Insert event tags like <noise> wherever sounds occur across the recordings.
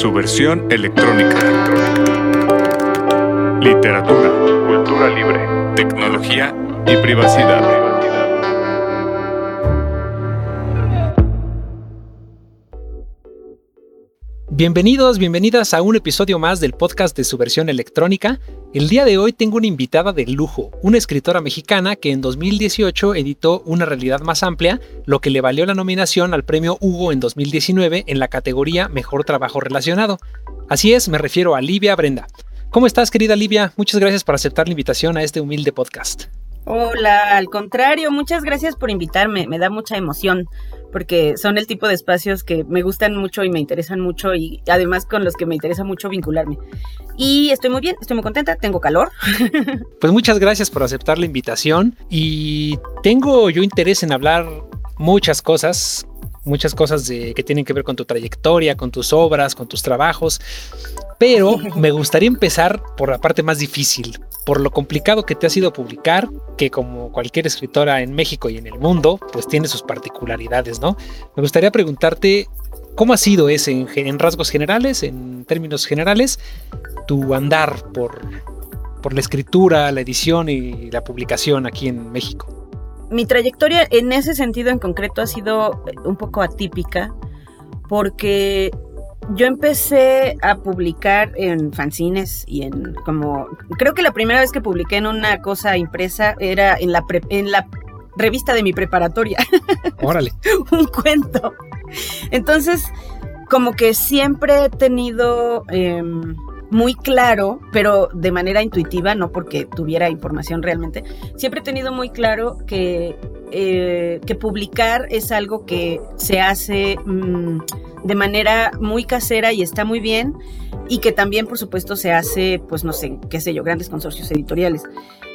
su versión electrónica. Literatura, cultura libre, tecnología y privacidad. Bienvenidos, bienvenidas a un episodio más del podcast de su versión electrónica. El día de hoy tengo una invitada de lujo, una escritora mexicana que en 2018 editó Una realidad más amplia, lo que le valió la nominación al premio Hugo en 2019 en la categoría Mejor Trabajo Relacionado. Así es, me refiero a Livia Brenda. ¿Cómo estás, querida Livia? Muchas gracias por aceptar la invitación a este humilde podcast. Hola, al contrario, muchas gracias por invitarme, me da mucha emoción porque son el tipo de espacios que me gustan mucho y me interesan mucho y además con los que me interesa mucho vincularme. Y estoy muy bien, estoy muy contenta, tengo calor. <laughs> Pues muchas gracias por aceptar la invitación y tengo yo interés en hablar muchas cosas, muchas cosas de, que tienen que ver con tu trayectoria, con tus obras, con tus trabajos, pero me gustaría empezar por la parte más difícil, por lo complicado que te ha sido publicar, que como cualquier escritora en México y en el mundo, pues tiene sus particularidades, ¿no? Me gustaría preguntarte cómo ha sido ese en, rasgos generales, en términos generales, tu andar por, por la escritura, la edición y la publicación aquí en México. Mi trayectoria en ese sentido en concreto ha sido un poco atípica porque yo empecé a publicar en fanzines y en como creo que la primera vez que publiqué en una cosa impresa era en la en la revista de mi preparatoria. <laughs> Órale. Un cuento. Entonces, como que siempre he tenido em, muy claro, pero de manera intuitiva, no porque tuviera información realmente, siempre he tenido muy claro que, eh, que publicar es algo que se hace mm, de manera muy casera y está muy bien, y que también, por supuesto, se hace, pues no sé, qué sé yo, grandes consorcios editoriales.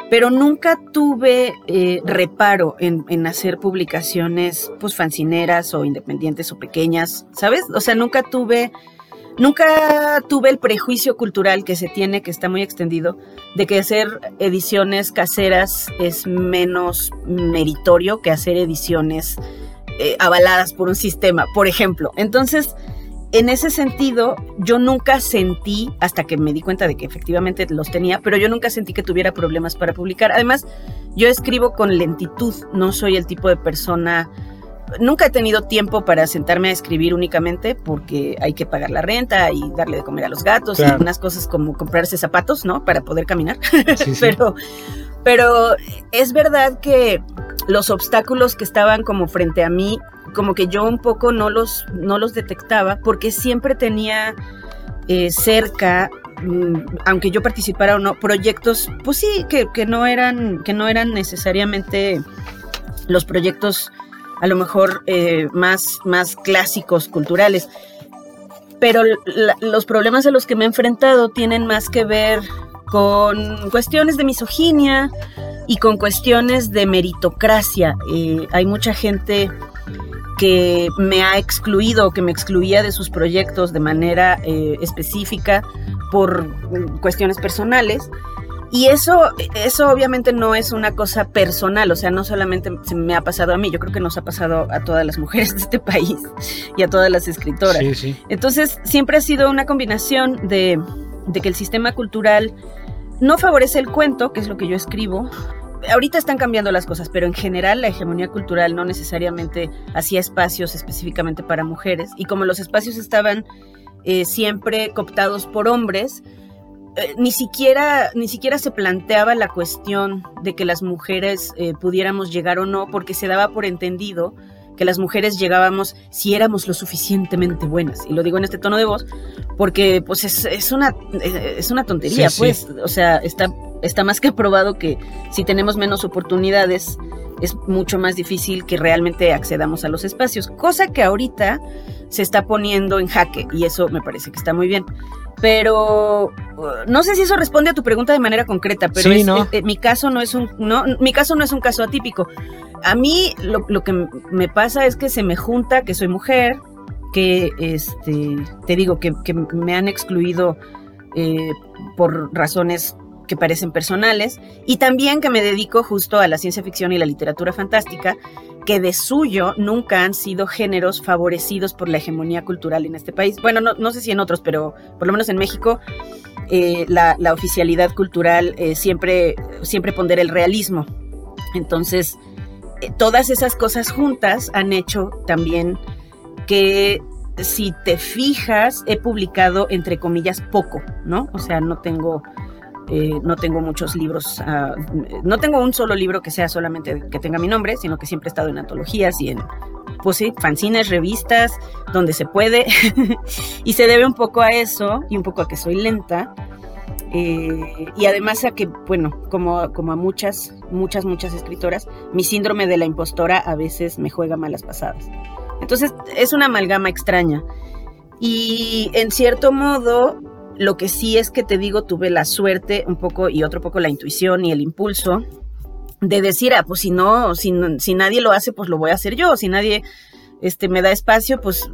Pero nunca tuve eh, reparo en, en, hacer publicaciones, pues, fancineras o independientes o pequeñas, ¿sabes? O sea, nunca tuve Nunca tuve el prejuicio cultural que se tiene, que está muy extendido, de que hacer ediciones caseras es menos meritorio que hacer ediciones eh, avaladas por un sistema, por ejemplo. Entonces, en ese sentido, yo nunca sentí, hasta que me di cuenta de que efectivamente los tenía, pero yo nunca sentí que tuviera problemas para publicar. Además, yo escribo con lentitud, no soy el tipo de persona Nunca he tenido tiempo para sentarme a escribir únicamente porque hay que pagar la renta y darle de comer a los gatos y unas cosas como comprarse zapatos, ¿no? Para poder caminar. <laughs> pero, pero es verdad que los obstáculos que estaban como frente a mí, como que yo un poco no los, no los detectaba porque siempre tenía eh, cerca mm, aunque yo participara o no, proyectos, pues sí, que, que, no eran, que no eran necesariamente los proyectos a lo mejor eh, más, más clásicos, culturales. Pero los problemas a los que me he enfrentado tienen más que ver con cuestiones de misoginia y con cuestiones de meritocracia. Eh, hay mucha gente que me ha excluido, que me excluía de sus proyectos de manera eh, específica por cuestiones personales y eso, eso obviamente no es una cosa personal, o sea, no solamente se me ha pasado a mí, yo creo que nos ha pasado a todas las mujeres de este país y a todas las escritoras. Entonces, siempre ha sido una combinación de, de que el sistema cultural no favorece el cuento, que es lo que yo escribo, ahorita están cambiando las cosas, pero en general la hegemonía cultural no necesariamente hacía espacios específicamente para mujeres. Y como los espacios estaban eh, siempre cooptados por hombres, eh, ni siquiera ni siquiera se planteaba la cuestión de que las mujeres eh, pudiéramos llegar o no porque se daba por entendido que las mujeres llegábamos si éramos lo suficientemente buenas. Y lo digo en este tono de voz porque pues es, una eh, es una tontería pues. O sea está está más que probado que si tenemos menos oportunidades es mucho más difícil que realmente accedamos a los espacios cosa que ahorita se está poniendo en jaque y eso me parece que está muy bien pero uh, no sé si eso responde a tu pregunta de manera concreta, pero eh, eh, mi caso no es un no, mi caso no es un caso atípico. A mí lo, lo, que me pasa es que se me junta que soy mujer, que este te digo que, que me han excluido eh, por razones que parecen personales y también que me dedico justo a la ciencia ficción y la literatura fantástica, que de suyo nunca han sido géneros favorecidos por la hegemonía cultural en este país. Bueno, no, sé si en otros, pero por lo menos en México eh, la, oficialidad cultural eh, siempre, siempre pondera el realismo. Entonces, eh, todas esas cosas juntas han hecho también que si te fijas, he publicado entre comillas poco, ¿no? O sea, no tengo eh, no tengo muchos libros, ah, no tengo un solo libro que sea solamente que tenga mi nombre, sino que siempre he estado en antologías y en, pues sí, fanzines, revistas, donde se puede. <laughs> y se debe un poco a eso y un poco a que soy lenta. Eh, y además a que, bueno, como, como a muchas, muchas, muchas escritoras, mi síndrome de la impostora a veces me juega malas pasadas. Entonces es una amalgama extraña. Y en cierto modo, lo que sí es que te digo, tuve la suerte un poco y otro poco la intuición y el impulso de decir, ah, pues si no, si, si nadie lo hace, pues lo voy a hacer yo. Si nadie este, me da espacio, pues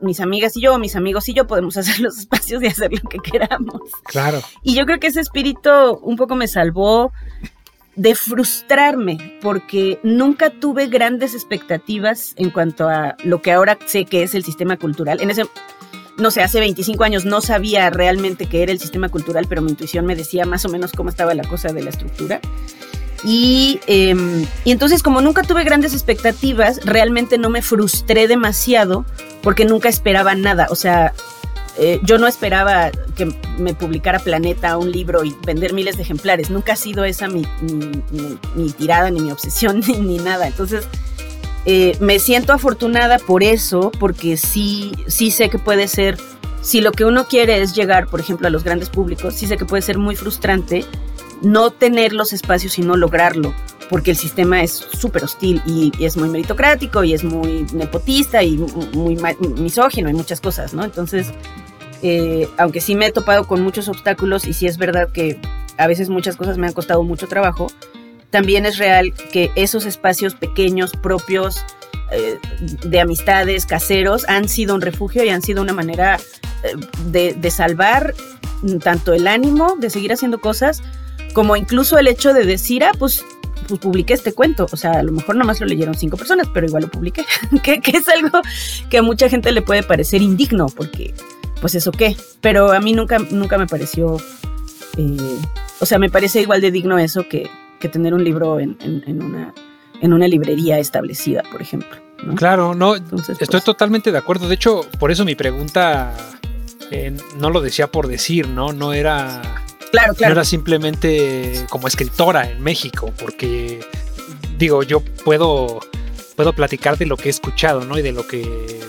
mis amigas y yo, mis amigos y yo podemos <laughs> hacer los espacios y hacer lo que queramos. Claro. Y yo creo que ese espíritu un poco me salvó de frustrarme, porque nunca tuve grandes expectativas en cuanto a lo que ahora sé que es el sistema cultural. En ese no sé, hace 25 años no sabía realmente qué era el sistema cultural, pero mi intuición me decía más o menos cómo estaba la cosa de la estructura. Y, em, y, entonces como nunca tuve grandes expectativas, realmente no me frustré demasiado porque nunca esperaba nada. O sea, eh, yo no esperaba que me publicara Planeta un libro y vender miles de ejemplares. Nunca ha sido esa mi, mi, tirada, ni mi obsesión, <laughs> ni, ni nada. Entonces eh, me siento afortunada por eso, porque sí, sí sé que puede ser, si lo que uno quiere es llegar, por ejemplo, a los grandes públicos, sí sé que puede ser muy frustrante no tener los espacios y no lograrlo, porque el sistema es súper hostil y, es muy meritocrático y es muy nepotista y muy misógino y muchas cosas, ¿no? Entonces, eh, aunque sí me he topado con muchos obstáculos y sí es verdad que a veces muchas cosas me han costado mucho trabajo, también es real que esos espacios pequeños, propios, eh, de amistades, caseros, han sido un refugio y han sido una manera eh, de, salvar tanto el ánimo de seguir haciendo cosas, como incluso el hecho de decir, ah, pues, pues publiqué este cuento. O sea, a lo mejor nomás lo leyeron cinco personas, pero igual lo publiqué. <laughs> que, es algo que a mucha gente le puede parecer indigno, porque, pues eso qué. Pero a mí nunca, nunca me pareció. Eh, o sea, me parece igual de digno eso que, que tener un libro en, una, en una librería establecida, por ejemplo. Claro, no, estoy pues totalmente de acuerdo. De hecho, por eso mi pregunta eh, no lo decía por decir, ¿no? No era. Claro, claro. No era simplemente como escritora en México, porque digo, yo puedo, puedo platicar de lo que he escuchado, ¿no? Y de lo que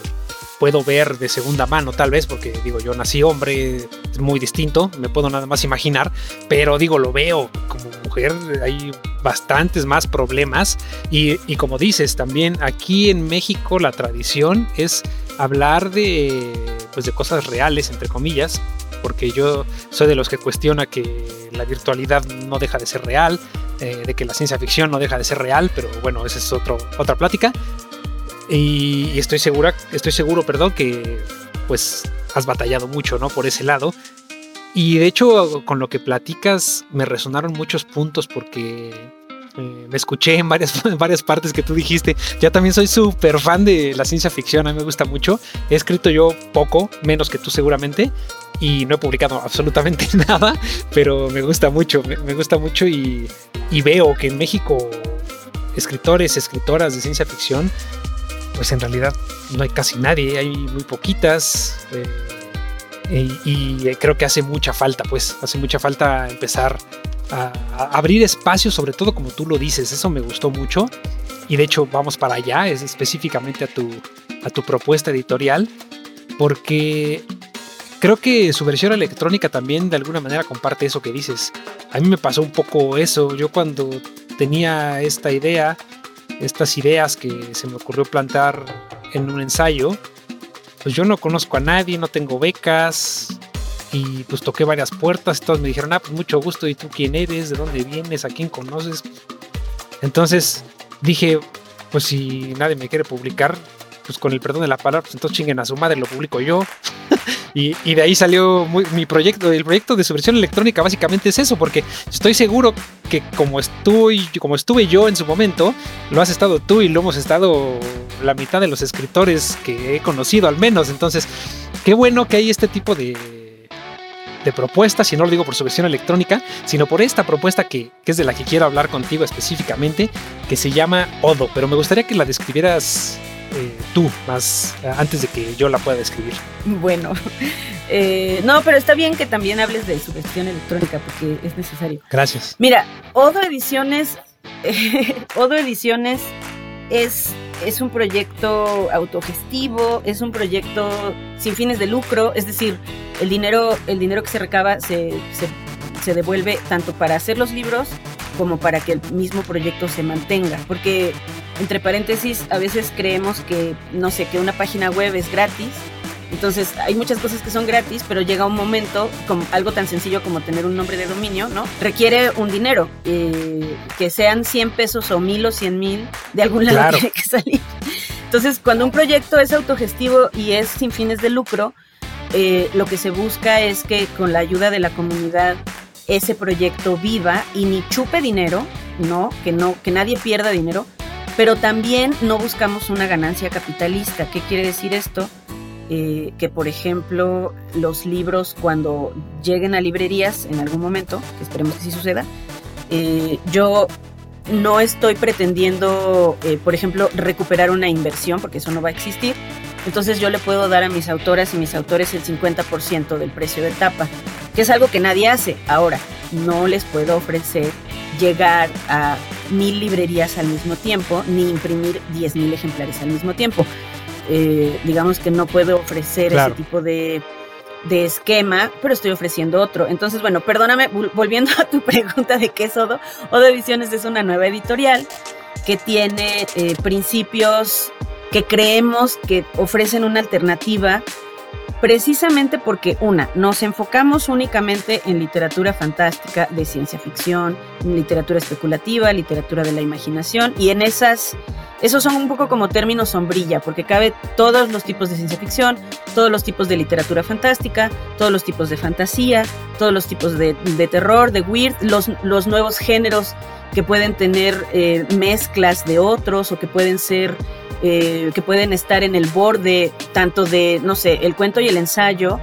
puedo ver de segunda mano, tal vez, porque digo, yo nací hombre, es muy distinto, me puedo nada más imaginar, pero digo, lo veo como mujer, hay bastantes más problemas y, y como dices, también aquí en México la tradición es hablar de, pues de cosas reales, entre comillas, porque yo soy de los que cuestiona que la virtualidad no deja de ser real, eh, de que la ciencia ficción no deja de ser real, pero bueno, esa es otro, otra plática. Y, estoy segura, estoy seguro, perdón, que pues has batallado mucho, ¿no? Por ese lado. Y de hecho, con lo que platicas, me resonaron muchos puntos porque eh, me escuché en varias, <laughs> varias partes que tú dijiste. Ya también soy súper fan de la ciencia ficción, a mí me gusta mucho. He escrito yo poco, menos que tú seguramente, y no he publicado absolutamente <laughs> nada, pero me gusta mucho, me, gusta mucho y, y, veo que en México escritores, escritoras de ciencia ficción pues en realidad no hay casi nadie, hay muy poquitas. Eh, y, creo que hace mucha falta, pues, hace mucha falta empezar a, abrir espacios, sobre todo como tú lo dices, eso me gustó mucho. Y de hecho vamos para allá, es específicamente a tu, a tu propuesta editorial, porque creo que su versión electrónica también de alguna manera comparte eso que dices. A mí me pasó un poco eso, yo cuando tenía esta idea estas ideas que se me ocurrió plantar en un ensayo, pues yo no conozco a nadie, no tengo becas y pues toqué varias puertas y todos me dijeron, ah, pues mucho gusto, ¿y tú quién eres? ¿De dónde vienes? ¿A quién conoces? Entonces dije, pues si nadie me quiere publicar, pues con el perdón de la palabra, pues entonces chinguen a su madre, lo publico yo. <laughs> Y, de ahí salió mi proyecto, el proyecto de su versión electrónica básicamente es eso, porque estoy seguro que como estuve, como estuve yo en su momento, lo has estado tú y lo hemos estado la mitad de los escritores que he conocido al menos. Entonces, qué bueno que hay este tipo de, de propuestas, y no lo digo por su versión electrónica, sino por esta propuesta que, que es de la que quiero hablar contigo específicamente, que se llama Odo, pero me gustaría que la describieras eh, tú más eh, antes de que yo la pueda describir. Bueno, <laughs> eh, no, pero está bien que también hables de su versión electrónica porque es necesario. Gracias. Mira, Odo Ediciones, <laughs> Odo Ediciones es, es un proyecto autogestivo, es un proyecto sin fines de lucro, es decir, el dinero, el dinero que se recaba se, se, se devuelve tanto para hacer los libros como para que el mismo proyecto se mantenga, porque entre paréntesis a veces creemos que, no sé, que una página web es gratis, entonces hay muchas cosas que son gratis, pero llega un momento, como algo tan sencillo como tener un nombre de dominio, ¿no? Requiere un dinero, eh, que sean 100 pesos o 1000 o 100 mil, de algún lado Claro. tiene que salir. Entonces, cuando un proyecto es autogestivo y es sin fines de lucro, eh, lo que se busca es que con la ayuda de la comunidad ese proyecto viva y ni chupe dinero, no, que no, que nadie pierda dinero, pero también no buscamos una ganancia capitalista. ¿Qué quiere decir esto? Eh, que por ejemplo los libros cuando lleguen a librerías en algún momento, esperemos que sí suceda, eh, yo no estoy pretendiendo, eh, por ejemplo, recuperar una inversión, porque eso no va a existir. Entonces yo le puedo dar a mis autoras y mis autores el 50% del precio de tapa, que es algo que nadie hace. Ahora, no les puedo ofrecer llegar a mil librerías al mismo tiempo, ni imprimir 10 mil ejemplares al mismo tiempo. Eh, digamos que no puedo ofrecer Claro. ese tipo de, de esquema, pero estoy ofreciendo otro. Entonces, bueno, perdóname, vol- volviendo a tu <laughs> pregunta de qué es Odo, Odo Ediciones es una nueva editorial que tiene eh, principios que creemos que ofrecen una alternativa precisamente porque, una, nos enfocamos únicamente en literatura fantástica de ciencia ficción, literatura especulativa, literatura de la imaginación, y en esas, esos son un poco como términos sombrilla, porque cabe todos los tipos de ciencia ficción, todos los tipos de literatura fantástica, todos los tipos de fantasía, todos los tipos de, terror, de weird, los, los nuevos géneros que pueden tener eh, mezclas de otros o que pueden ser eh, que pueden estar en el borde tanto de, no sé, el cuento y el ensayo,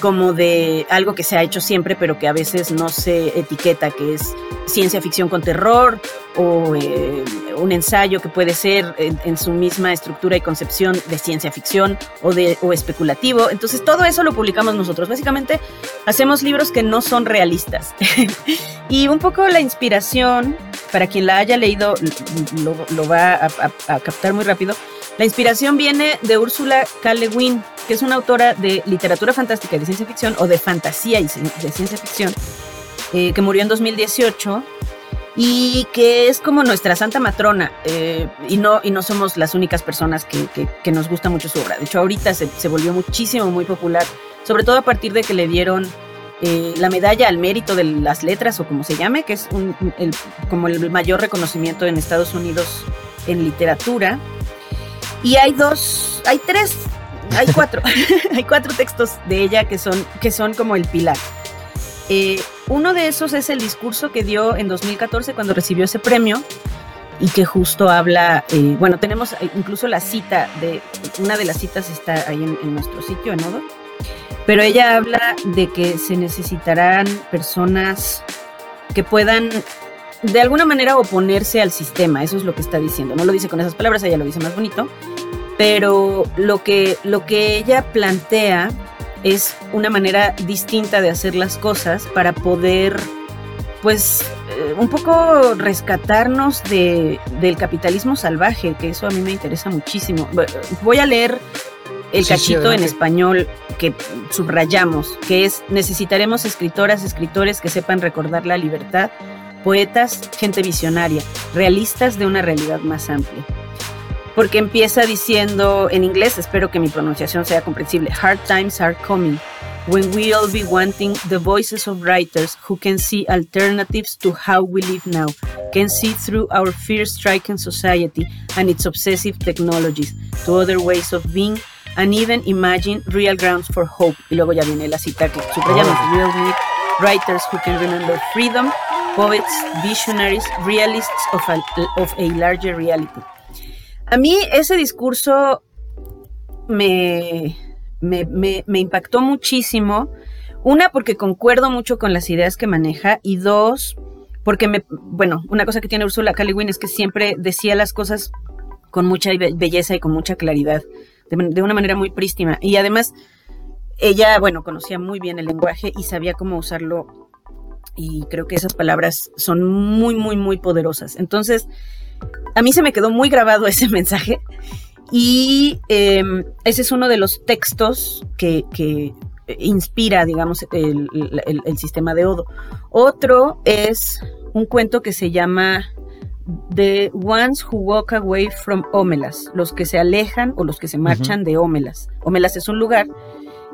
como de algo que se ha hecho siempre, pero que a veces no se etiqueta, que es ciencia ficción con terror, o eh, un ensayo que puede ser en, su misma estructura y concepción de ciencia ficción o, de, o especulativo. Entonces todo eso lo publicamos nosotros. Básicamente hacemos libros que no son realistas. <laughs> y un poco la inspiración, para quien la haya leído, lo, va a captar muy rápido. La inspiración viene de Úrsula K. Le Guin, que es una autora de literatura fantástica y de ciencia ficción, o de fantasía y de ciencia ficción, eh, que murió en 2018 y que es como nuestra santa matrona. Eh, y, no, y no somos las únicas personas que, nos gusta mucho su obra. De hecho, ahorita se, volvió muchísimo, muy popular, sobre todo a partir de que le dieron eh, la medalla al mérito de las letras, o como se llame, que es como el mayor reconocimiento en Estados Unidos en literatura. Y hay dos, hay tres, hay cuatro, <laughs> hay cuatro textos de ella que son, que son como el pilar. Eh, uno de esos es el discurso que dio en 2014 cuando recibió ese premio y que justo habla, eh, bueno, tenemos incluso la cita de, una de las citas está ahí en, en nuestro sitio, en Odo, pero ella habla de que se necesitarán personas que puedan de alguna manera oponerse al sistema, eso es lo que está diciendo, no lo dice con esas palabras, ella lo dice más bonito, pero lo que, lo que ella plantea es una manera distinta de hacer las cosas para poder, pues, eh, un poco rescatarnos de, del capitalismo salvaje, que eso a mí me interesa muchísimo. Voy a leer el sí, cachito sí, en español que subrayamos, que es necesitaremos escritoras, escritores que sepan recordar la libertad, poetas, gente visionaria, realistas de una realidad más amplia. Porque empieza diciendo en inglés, espero que mi pronunciación sea comprensible, hard times are coming, when we all be wanting the voices of writers who can see alternatives to how we live now, can see through our fear-stricken society and its obsessive technologies to other ways of being, and even imagine real grounds for hope. Y luego ya viene la cita que subrayamos, real need writers who can remember freedom, poets, visionaries, realists of a, of a larger reality. A mí ese discurso me, me, me, impactó muchísimo. Una, porque concuerdo mucho con las ideas que maneja. Y dos, porque me, bueno, una cosa que tiene Ursula K. Es que siempre decía las cosas con mucha belleza y con mucha claridad, de, una manera muy prístima. Y además, ella, bueno, conocía muy bien el lenguaje y sabía cómo usarlo. Y creo que esas palabras son muy, muy, muy poderosas. Entonces, a mí se me quedó muy grabado <laughs> ese mensaje. Y em, ese es uno de los textos que, inspira, digamos, el, el, sistema de Odo. Otro es un cuento que se llama The Ones Who Walk Away from Omelas, los que se alejan o los que se marchan de Omelas. Omelas es un lugar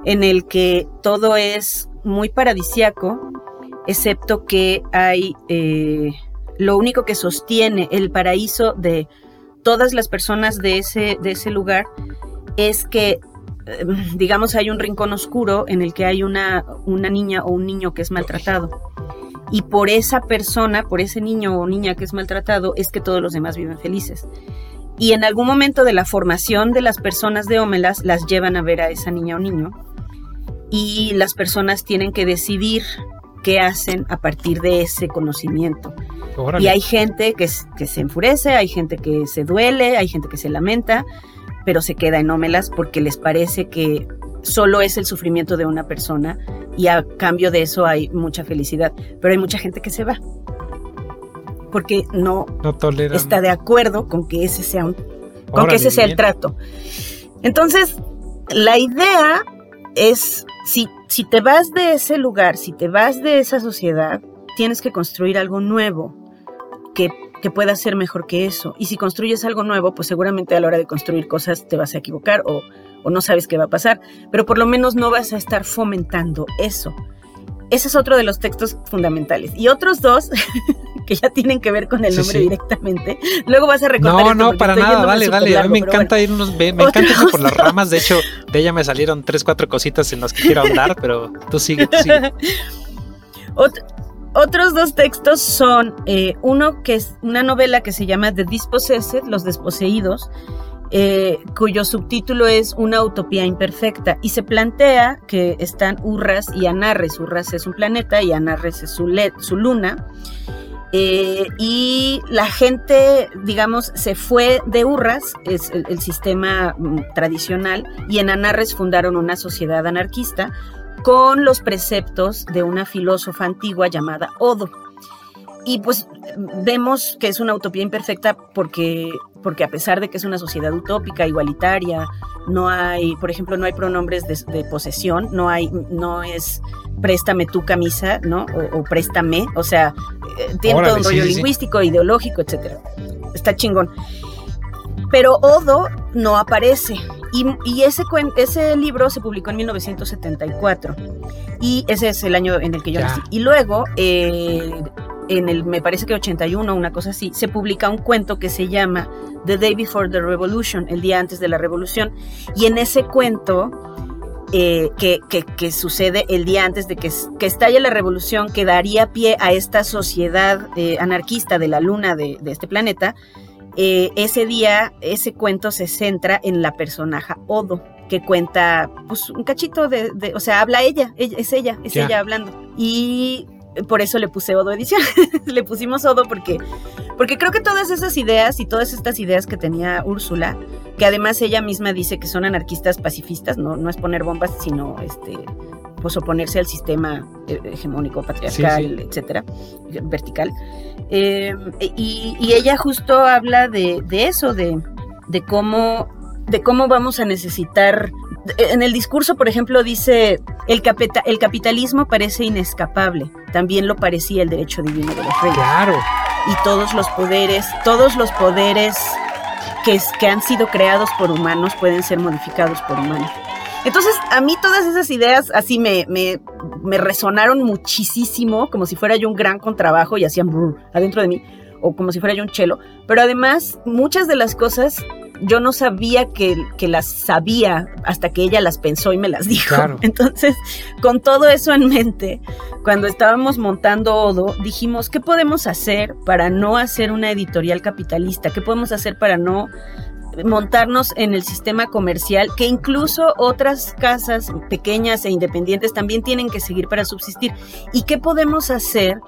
en el que todo es muy paradisiaco, excepto que hay eh, lo único que sostiene el paraíso de todas las personas de ese, de ese lugar es que eh, digamos, hay un rincón oscuro en el que hay una, una niña o un niño que es maltratado. Y por esa persona, por ese niño o niña que es maltratado, es que todos los demás viven felices. Y en algún momento de la formación de las personas de Ómelas, las llevan a ver a esa niña o niño. Y las personas tienen que decidir qué hacen a partir de ese conocimiento. Y hay gente que, que se enfurece, hay gente que se duele, hay gente que se lamenta, pero se queda en Ómelas porque les parece que solo es el sufrimiento de una persona y a cambio de eso hay mucha felicidad. Pero hay mucha gente que se va porque no, está de acuerdo con que ese sea un, con que ese sea el trato. Entonces, la idea es si, si te vas de ese lugar, si te vas de esa sociedad, tienes que construir algo nuevo que que pueda ser mejor que eso. Y si construyes algo nuevo, pues seguramente a la hora de construir cosas te vas a equivocar o, no sabes qué va a pasar, pero por lo menos no vas a estar fomentando eso. Ese es otro de los textos fundamentales. Y otros dos, <laughs> que ya tienen que ver con el nombre directamente. Luego vas a recordar. No, no, para nada, dale, dale. a mí me encanta irnos, me, encanta irnos por las ramas. De hecho, de ella me salieron tres, cuatro cositas en las que quiero hablar, <laughs> pero tú sigue, tú sigue. Otros dos textos son eh, uno que es una novela que se llama The Dispossessed, Los Desposeídos, eh, cuyo subtítulo es Una utopía imperfecta y se plantea que están Urras y Anarres. Urras es un planeta y Anarres es su, luna. Eh, y la gente, digamos, se fue de Urras, es el sistema mm, tradicional, y en Anarres fundaron una sociedad anarquista con los preceptos de una filósofa antigua llamada Odo. Y pues vemos que es una utopía imperfecta porque, porque a pesar de que es una sociedad utópica, igualitaria, no hay, por ejemplo, no hay pronombres de, posesión, no hay, no es préstame tu camisa, ¿no? O, préstame, o sea, eh, tiene todo un rollo lingüístico, ideológico, etcétera. Está chingón. Pero Odo no aparece y, ese, ese libro se publicó en 1974. Y ese es el año en el que yo nací. Y luego, eh, en el, me parece que 81, una cosa así, se publica un cuento que se llama The Day Before the Revolution, el día antes de la revolución. Y en ese cuento, eh, que, que, sucede el día antes de que, que, estalle la revolución, que daría pie a esta sociedad eh, anarquista de la luna de, de este planeta, eh, ese día, ese cuento se centra en la personaje Odo, que cuenta pues, un cachito de, o sea, habla ella, es ella, es ella hablando. Y por eso le puse Odo Edición, <laughs> le pusimos Odo porque, porque creo que todas esas ideas y todas estas ideas que tenía Úrsula, que además ella misma dice que son anarquistas pacifistas, no, no es poner bombas, sino este pues oponerse al sistema eh, hegemónico, patriarcal, etcétera, vertical. Eh, y, ella justo habla de, eso, de, cómo, de cómo vamos a necesitar. En el discurso, por ejemplo, dice: el, el capitalismo parece inescapable, también lo parecía el derecho divino de los reyes. Claro. Y todos los poderes, todos los poderes que, que han sido creados por humanos pueden ser modificados por humanos. Entonces, a mí todas esas ideas así me, me, me resonaron muchísimo, como si fuera yo un gran contrabajo y hacían brr adentro de mí, o como si fuera yo un chelo. Pero además, muchas de las cosas yo no sabía que, que, las sabía hasta que ella las pensó y me las dijo. <laughs> Entonces, con todo eso en mente, cuando estábamos montando Odo, dijimos, ¿qué podemos hacer para no hacer una editorial capitalista? ¿Qué podemos hacer para no montarnos en el sistema comercial que incluso otras casas pequeñas e independientes también tienen que seguir para subsistir. ¿Y qué podemos hacer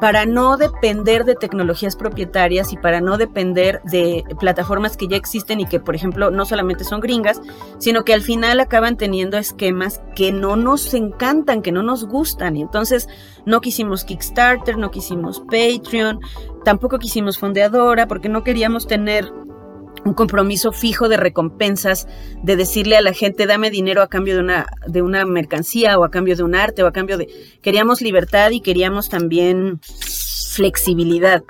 para no depender de tecnologías propietarias y para no depender de plataformas que ya existen y que, por ejemplo, no solamente son gringas, sino que al final acaban teniendo esquemas que no nos encantan, que no nos gustan. Y entonces no quisimos Kickstarter, no quisimos Patreon, tampoco quisimos Fondeadora, porque no queríamos tener un compromiso fijo de recompensas, de decirle a la gente, dame dinero a cambio de una, de una mercancía o a cambio de un arte o a cambio de... Queríamos libertad y queríamos también flexibilidad.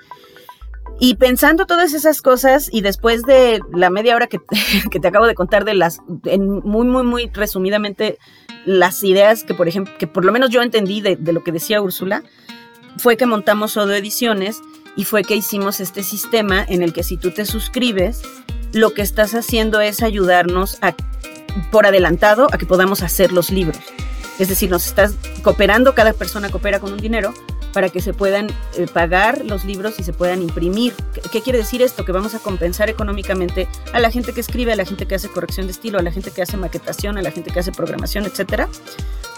Y pensando todas esas cosas y después de la media hora que, <laughs> que te acabo de contar de las, en muy, muy, muy resumidamente, las ideas que, por ejemplo, que por lo menos yo entendí de, lo que decía Úrsula, fue que montamos Odo Ediciones y fue que hicimos este sistema en el que si tú te suscribes, lo que estás haciendo es ayudarnos a, por adelantado a que podamos hacer los libros. Es decir, nos estás cooperando, cada persona coopera con un dinero para que se puedan eh, pagar los libros y se puedan imprimir. ¿Qué, quiere decir esto? Que vamos a compensar económicamente a la gente que escribe, a la gente que hace corrección de estilo, a la gente que hace maquetación, a la gente que hace programación, etcétera,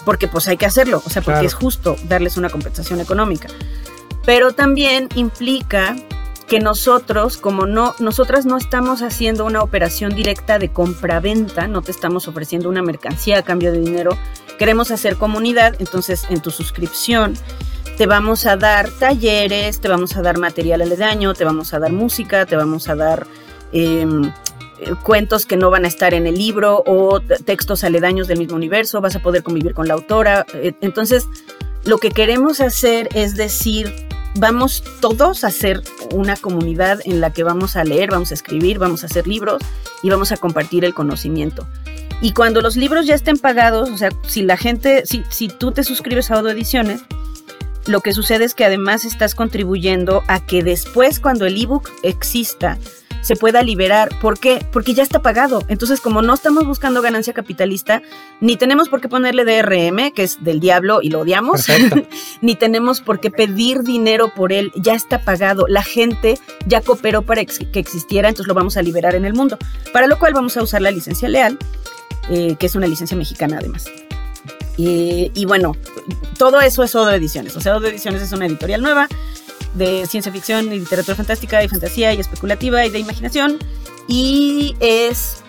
porque pues hay que hacerlo, o sea, porque es justo darles una compensación económica pero también implica que nosotros, como no, nosotras no estamos haciendo una operación directa de compra-venta, no te estamos ofreciendo una mercancía a cambio de dinero, queremos hacer comunidad, entonces en tu suscripción te vamos a dar talleres, te vamos a dar material aledaño, te vamos a dar música, te vamos a dar em, eh, cuentos que no van a estar en el libro o textos aledaños del mismo universo, vas a poder convivir con la autora. Eh, entonces, lo que queremos hacer es decir, vamos todos a ser una comunidad en la que vamos a leer, vamos a escribir, vamos a hacer libros y vamos a compartir el conocimiento. Y cuando los libros ya estén pagados, o sea, si la gente, si, si tú te suscribes a Audio Ediciones, lo que sucede es que además estás contribuyendo a que después, cuando el ebook exista, se pueda liberar. ¿Por qué? Porque ya está pagado. Entonces, como no estamos buscando ganancia capitalista, ni tenemos por qué ponerle DRM, que es del diablo y lo odiamos, <laughs> ni tenemos por qué pedir dinero por él, ya está pagado. La gente ya cooperó para que existiera, entonces lo vamos a liberar en el mundo. Para lo cual vamos a usar la licencia leal, eh, que es una licencia mexicana además. y bueno, todo eso es Odo Ediciones. O sea, Odo Ediciones es una editorial nueva de ciencia ficción y literatura fantástica y fantasía y especulativa y de imaginación. Y es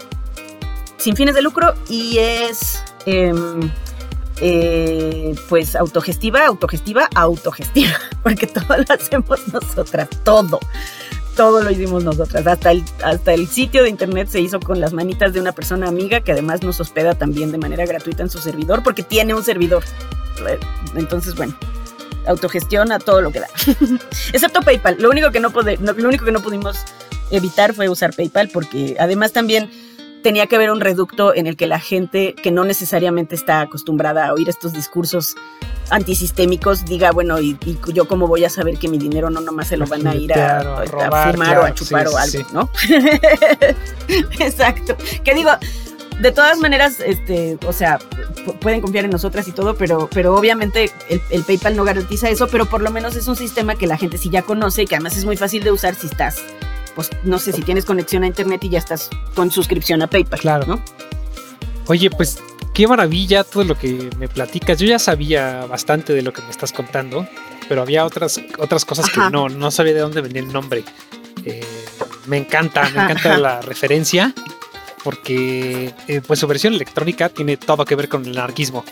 sin fines de lucro y es em, eh, pues autogestiva, autogestiva, autogestiva, <laughs> porque todo lo hacemos nosotras, todo. Todo lo hicimos nosotras. Hasta el, hasta el sitio de internet se hizo con las manitas de una persona amiga que además nos hospeda también de manera gratuita en su servidor porque tiene un servidor. Entonces, bueno, autogestión a todo lo que da. <laughs> Excepto PayPal. Lo único que no, lo único que no pudimos evitar fue usar PayPal porque además también tenía que haber un reducto en el que la gente que no necesariamente está acostumbrada a oír estos discursos antisistémicos diga, bueno, y, yo cómo voy a saber que mi dinero no nomás se lo van a ir a, fumar o a chupar o algo, ¿no? Exacto. Que digo, de todas maneras, este, o sea, pueden confiar en nosotras y todo, pero, pero obviamente el, PayPal no garantiza eso, pero por lo menos es un sistema que la gente sí ya conoce y que además es muy fácil de usar si estás, pues no sé, si tienes conexión a internet y ya estás con suscripción a PayPal. Claro. ¿no? Oye, pues qué maravilla todo lo que me platicas. Yo ya sabía bastante de lo que me estás contando, pero había otras, otras cosas que no, no sabía de dónde venía el nombre. Eh, me encanta, me encanta la referencia porque eh, pues su versión electrónica tiene todo que ver con el anarquismo.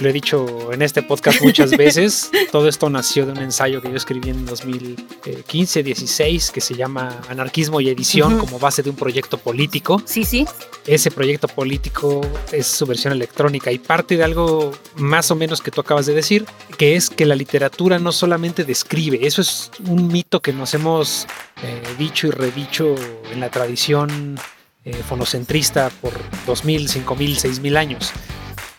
Lo he dicho en este podcast muchas <laughs> veces. Todo esto nació de un ensayo que yo escribí en 2015-16 que se llama Anarquismo y Edición como base de un proyecto político. Sí, sí. Ese proyecto político es su versión electrónica y parte de algo más o menos que tú acabas de decir, que es que la literatura no solamente describe, eso es un mito que nos hemos eh, dicho y redicho en la tradición eh, fonocentrista por 2000, 5000, 6000 años.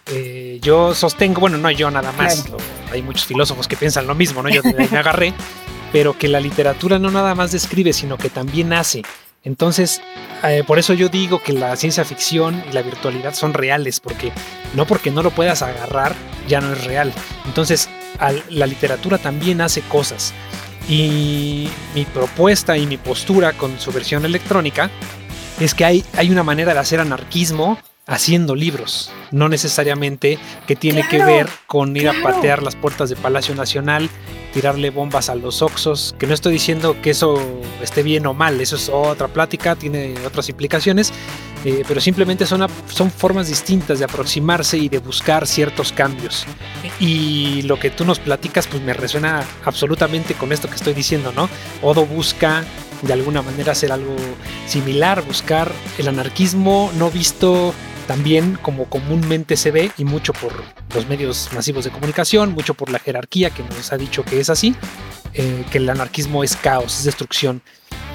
Eh, yo sostengo, bueno, no yo nada más, hay muchos filósofos que piensan lo mismo, ¿no? Yo me agarré, <laughs> pero que la literatura no nada más describe, sino que también hace. Entonces, eh, por eso yo digo que la ciencia ficción y la virtualidad son reales, porque no porque no lo puedas agarrar, ya no es real. Entonces, la literatura también hace cosas. Y mi propuesta y mi postura con su versión electrónica es que hay, hay una manera de hacer anarquismo haciendo libros, no necesariamente que tiene que ver con ir a patear las puertas de Palacio Nacional, tirarle bombas a los Oxos, que no estoy diciendo que eso esté bien o mal, eso es otra plática, tiene otras implicaciones, eh, pero simplemente son, son formas distintas de aproximarse y de buscar ciertos cambios. Y lo que tú nos platicas, pues me resuena absolutamente con esto que estoy diciendo, ¿no? Odo busca de alguna manera hacer algo similar, buscar el anarquismo no visto también como comúnmente se ve y mucho por los medios masivos de comunicación, mucho por la jerarquía que nos ha dicho que es así, eh, que el anarquismo es caos, es destrucción.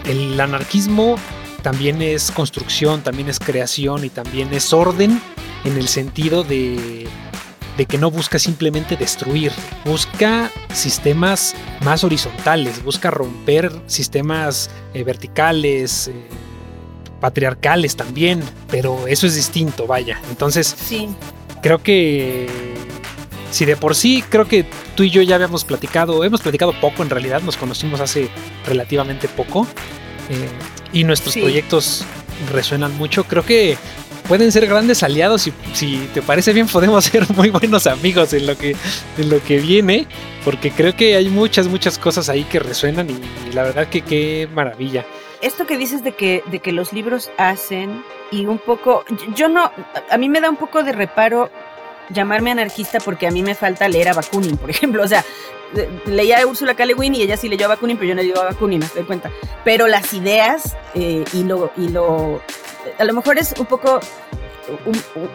El anarquismo también es construcción, también es creación y también es orden en el sentido de, de que no busca simplemente destruir, busca sistemas más horizontales, busca romper sistemas eh, verticales. Eh, patriarcales también, pero eso es distinto, vaya. Entonces, sí. creo que si de por sí creo que tú y yo ya habíamos platicado, hemos platicado poco en realidad, nos conocimos hace relativamente poco eh, y nuestros proyectos resuenan mucho, creo que pueden ser grandes aliados y si te parece bien podemos ser muy buenos amigos en lo que, en lo que viene, porque creo que hay muchas, muchas cosas ahí que resuenan y la verdad que qué maravilla esto que dices de que, de que los libros hacen y un poco, yo no, a mí me da un poco de reparo llamarme anarquista porque a mí me falta leer a Bakunin, por ejemplo, o sea, leía a Úrsula K. y ella sí leyó a Bakunin, pero yo no leí a Bakunin, me doy cuenta. Pero las ideas eh, y lo, y lo, a lo mejor es un poco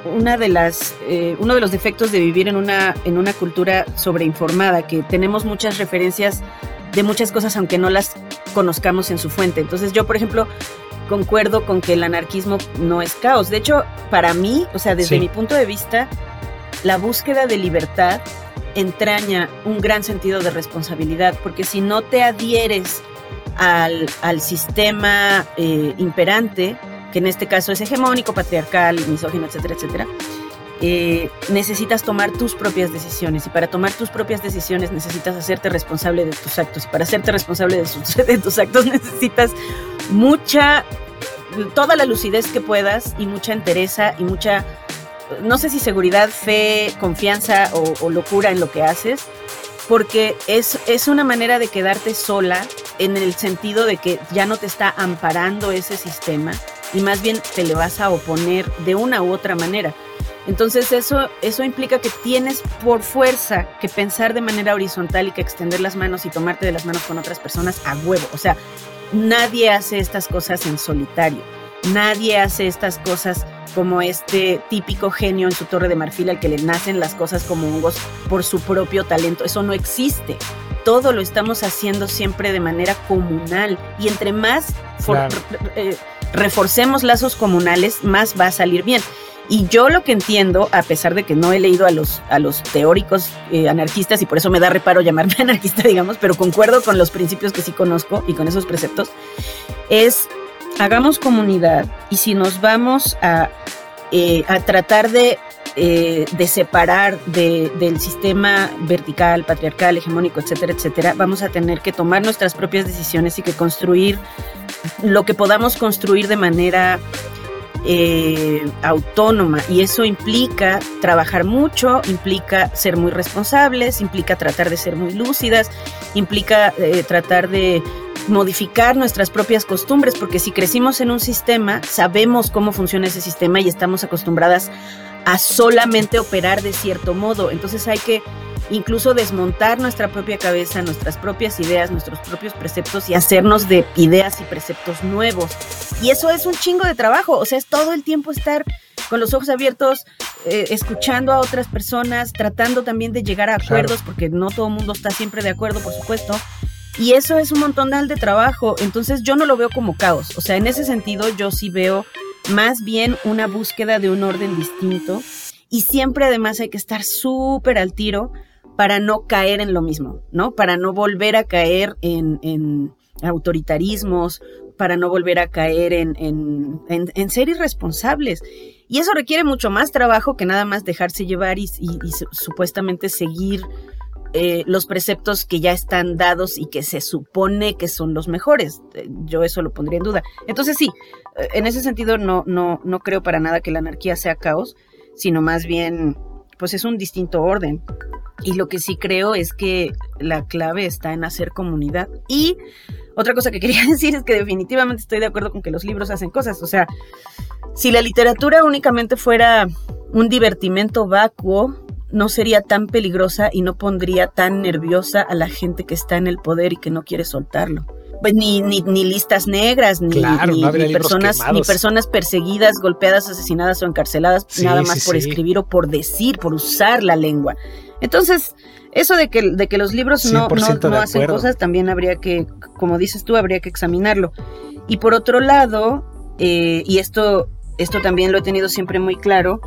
una de las, eh, uno de los defectos de vivir en una, en una cultura sobreinformada, que tenemos muchas referencias de muchas cosas aunque no las conozcamos en su fuente. Entonces yo, por ejemplo, concuerdo con que el anarquismo no es caos. De hecho, para mí, o sea, desde mi punto de vista, la búsqueda de libertad entraña un gran sentido de responsabilidad, porque si no te adhieres al, sistema eh, imperante, que en este caso es hegemónico, patriarcal, misógino, etcétera, etcétera, eh, necesitas tomar tus propias decisiones. Y para tomar tus propias decisiones necesitas hacerte responsable de tus actos. Y para hacerte responsable de, <laughs> tus actos necesitas mucha, toda la lucidez que puedas y mucha entereza y mucha, no sé si seguridad, fe, confianza o, locura en lo que haces, porque es, es una manera de quedarte sola en el sentido de que ya no te está amparando ese sistema y más bien te le vas a oponer de una u otra manera. Entonces eso, eso implica que tienes por fuerza que pensar de manera horizontal y que extender las manos y tomarte de las manos con otras personas a huevo. O sea, nadie hace estas cosas en solitario. Nadie hace estas cosas como este típico genio en su torre de marfil al que le nacen las cosas como hongos por su propio talento. Eso no existe. Todo lo estamos haciendo siempre de manera comunal y entre más eh, reforcemos lazos comunales, más va a salir bien. Y yo lo que entiendo, a pesar de que no he leído a los, a los teóricos eh, anarquistas y por eso me da reparo llamarme <laughs> anarquista, digamos, pero concuerdo con los principios que sí conozco y con esos preceptos, es hagamos comunidad y si nos vamos a, eh, a tratar de, eh, de separar del sistema vertical, patriarcal, hegemónico, etcétera, etcétera, vamos a tener que tomar nuestras propias decisiones y que construir lo que podamos construir de manera eh, autónoma y eso implica trabajar mucho, implica ser muy responsables, implica tratar de ser muy lúcidas, implica eh, tratar de modificar nuestras propias costumbres, porque si crecimos en un sistema, sabemos cómo funciona ese sistema y estamos acostumbradas a solamente operar de cierto modo. Entonces hay que incluso desmontar nuestra propia cabeza, nuestras propias ideas, nuestros propios preceptos y hacernos de ideas y preceptos nuevos. Y eso es un chingo de trabajo, o sea, es todo el tiempo estar con los ojos abiertos, eh, escuchando a otras personas, tratando también de llegar a acuerdos, porque no todo el mundo está siempre de acuerdo, por supuesto. Y eso es un montón de trabajo, entonces yo no lo veo como caos, o sea, en ese sentido yo sí veo más bien una búsqueda de un orden distinto y siempre además hay que estar súper al tiro para no caer en lo mismo, ¿no? Para no volver a caer en, autoritarismos, para no volver a caer en, en, en, ser irresponsables. Y eso requiere mucho más trabajo que nada más dejarse llevar y, supuestamente seguir eh, los preceptos que ya están dados y que se supone que son los mejores. Eh, yo eso lo pondría en duda. Entonces sí, eh, en ese sentido no, no, no creo para nada que la anarquía sea caos, sino más bien, pues es un distinto orden. Y lo que sí creo es que la clave está en hacer comunidad. Y otra cosa que quería <laughs> decir es que definitivamente estoy de acuerdo con que los libros hacen cosas. O sea, si la literatura únicamente fuera un divertimento vacuo, no sería tan peligrosa y no pondría tan nerviosa a la gente que está en el poder y que no quiere soltarlo. Pues ni, ni, listas negras, ni, personas, ni personas perseguidas, golpeadas, asesinadas o encarceladas, nada más por escribir o por decir, por usar la lengua. Entonces, eso de que, de que los libros no, no, hacen cosas, también habría que, como dices tú, habría que examinarlo. Y por otro lado, eh, y esto, esto también lo he tenido siempre muy claro,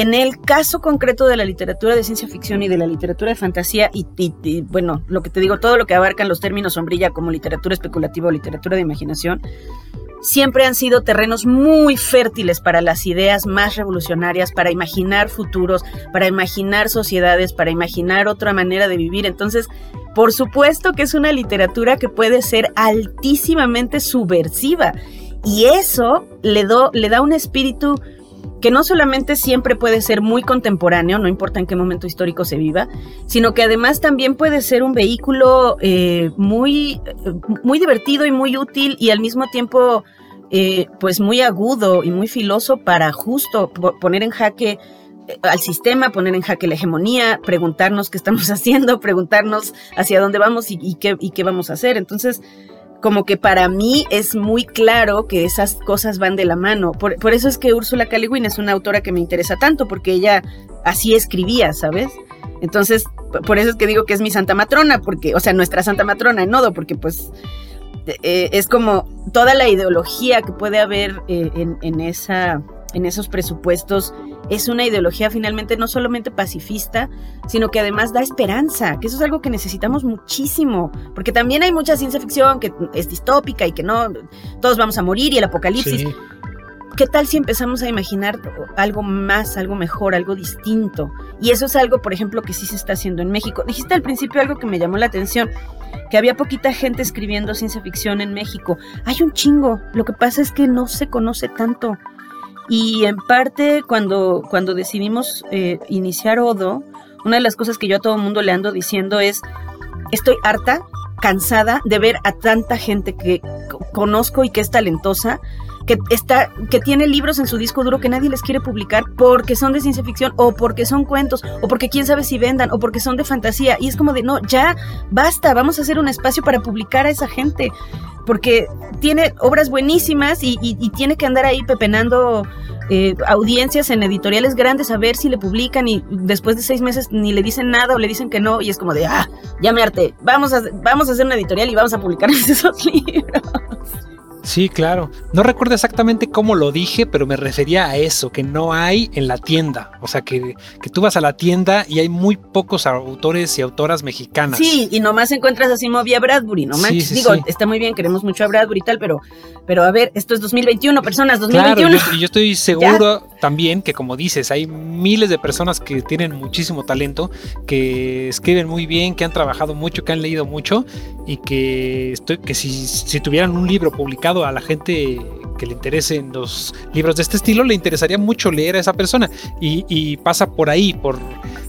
en el caso concreto de la literatura de ciencia ficción y de la literatura de fantasía, y, bueno, lo que te digo, todo lo que abarcan los términos sombrilla como literatura especulativa o literatura de imaginación, siempre han sido terrenos muy fértiles para las ideas más revolucionarias, para imaginar futuros, para imaginar sociedades, para imaginar otra manera de vivir. Entonces, por supuesto que es una literatura que puede ser altísimamente subversiva y eso le, le da un espíritu que no solamente siempre puede ser muy contemporáneo, no importa en qué momento histórico se viva, sino que además también puede ser un vehículo eh, muy, muy divertido y muy útil y al mismo tiempo eh, pues muy agudo y muy filoso para justo poner en jaque eh, al sistema, poner en jaque la hegemonía, preguntarnos qué estamos <laughs> haciendo, preguntarnos hacia dónde vamos y, qué, y qué vamos a hacer. Entonces, como que para mí es muy claro que esas cosas van de la mano. Por, eso es que Úrsula K. es una autora que me interesa tanto, porque ella así escribía, ¿sabes? Entonces, por eso es que digo que es mi santa matrona, porque, o sea, nuestra santa matrona en Nodo, porque pues eh, es como toda la ideología que puede haber eh, en, esa, en esos presupuestos es una ideología finalmente no solamente pacifista, sino que además da esperanza, que eso es algo que necesitamos muchísimo, porque también hay mucha ciencia ficción que es distópica y que no, todos vamos a morir y el apocalipsis. ¿Qué tal si empezamos a imaginar algo más, algo mejor, algo distinto? Y eso es algo, por ejemplo, que sí se está haciendo en México. Dijiste al principio algo que me llamó la atención, que había poquita gente escribiendo ciencia ficción en México. Hay un chingo, lo que pasa es que no se conoce tanto. Y en parte, cuando, cuando decidimos eh, iniciar Odo, una de las cosas que yo a todo el mundo le ando diciendo es, estoy harta, cansada de ver a tanta gente que conozco y que es talentosa, que está, que tiene libros en su disco duro que nadie les quiere publicar porque son de ciencia ficción, o porque son cuentos, o porque quién sabe si vendan, o porque son de fantasía. Y es como de, no, ya, basta, vamos a hacer un espacio para publicar a esa gente porque tiene obras buenísimas y, tiene que andar ahí pepenando eh, audiencias en editoriales grandes a ver si le publican y después de seis meses ni le dicen nada o le dicen que no y es como de, ah, ya me harté, vamos a, vamos a hacer una editorial y vamos a publicar <laughs> esos libros. Sí, claro. No recuerdo exactamente cómo lo dije, pero me refería a eso, que no hay en la tienda. O sea, que, que tú vas a la tienda y hay muy pocos autores y autoras mexicanas. Sí, y nomás encuentras a Simov a Bradbury, no Digo, está muy bien, queremos mucho a Bradbury y tal, pero, pero a ver, esto es 2021, personas, 2021. Claro, y yo, estoy <laughs> seguro también que, como dices, hay miles de personas que tienen muchísimo talento, que escriben muy bien, que han trabajado mucho, que han leído mucho y que, estoy, que si, si tuvieran un libro publicado, a la gente que le interesen los libros de este estilo, le interesaría mucho leer a esa persona y, pasa por ahí, por,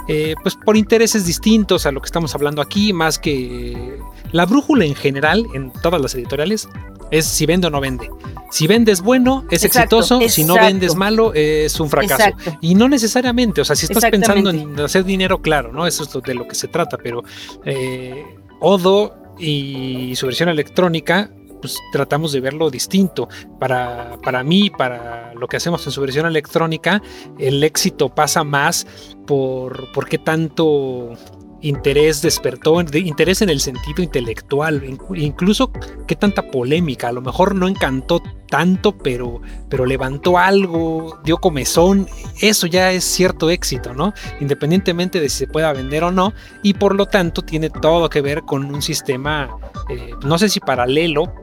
eh, pues por intereses distintos a lo que estamos hablando aquí, más que la brújula en general en todas las editoriales es si vende o no vende. Si vendes bueno, es exitoso. Si no vendes malo, es un fracaso. Y no necesariamente, o sea, si estás pensando en hacer dinero, claro, ¿no? Eso es de lo que se trata, pero eh, Odo y su versión electrónica pues tratamos de verlo distinto. Para, para mí, para lo que hacemos en su versión electrónica, el éxito pasa más por, por qué tanto interés despertó, interés en el sentido intelectual, incluso qué tanta polémica, a lo mejor no encantó tanto, pero, pero levantó algo, dio comezón, eso ya es cierto éxito, ¿no? Independientemente de si se pueda vender o no, y por lo tanto tiene todo que ver con un sistema, eh, no sé si paralelo,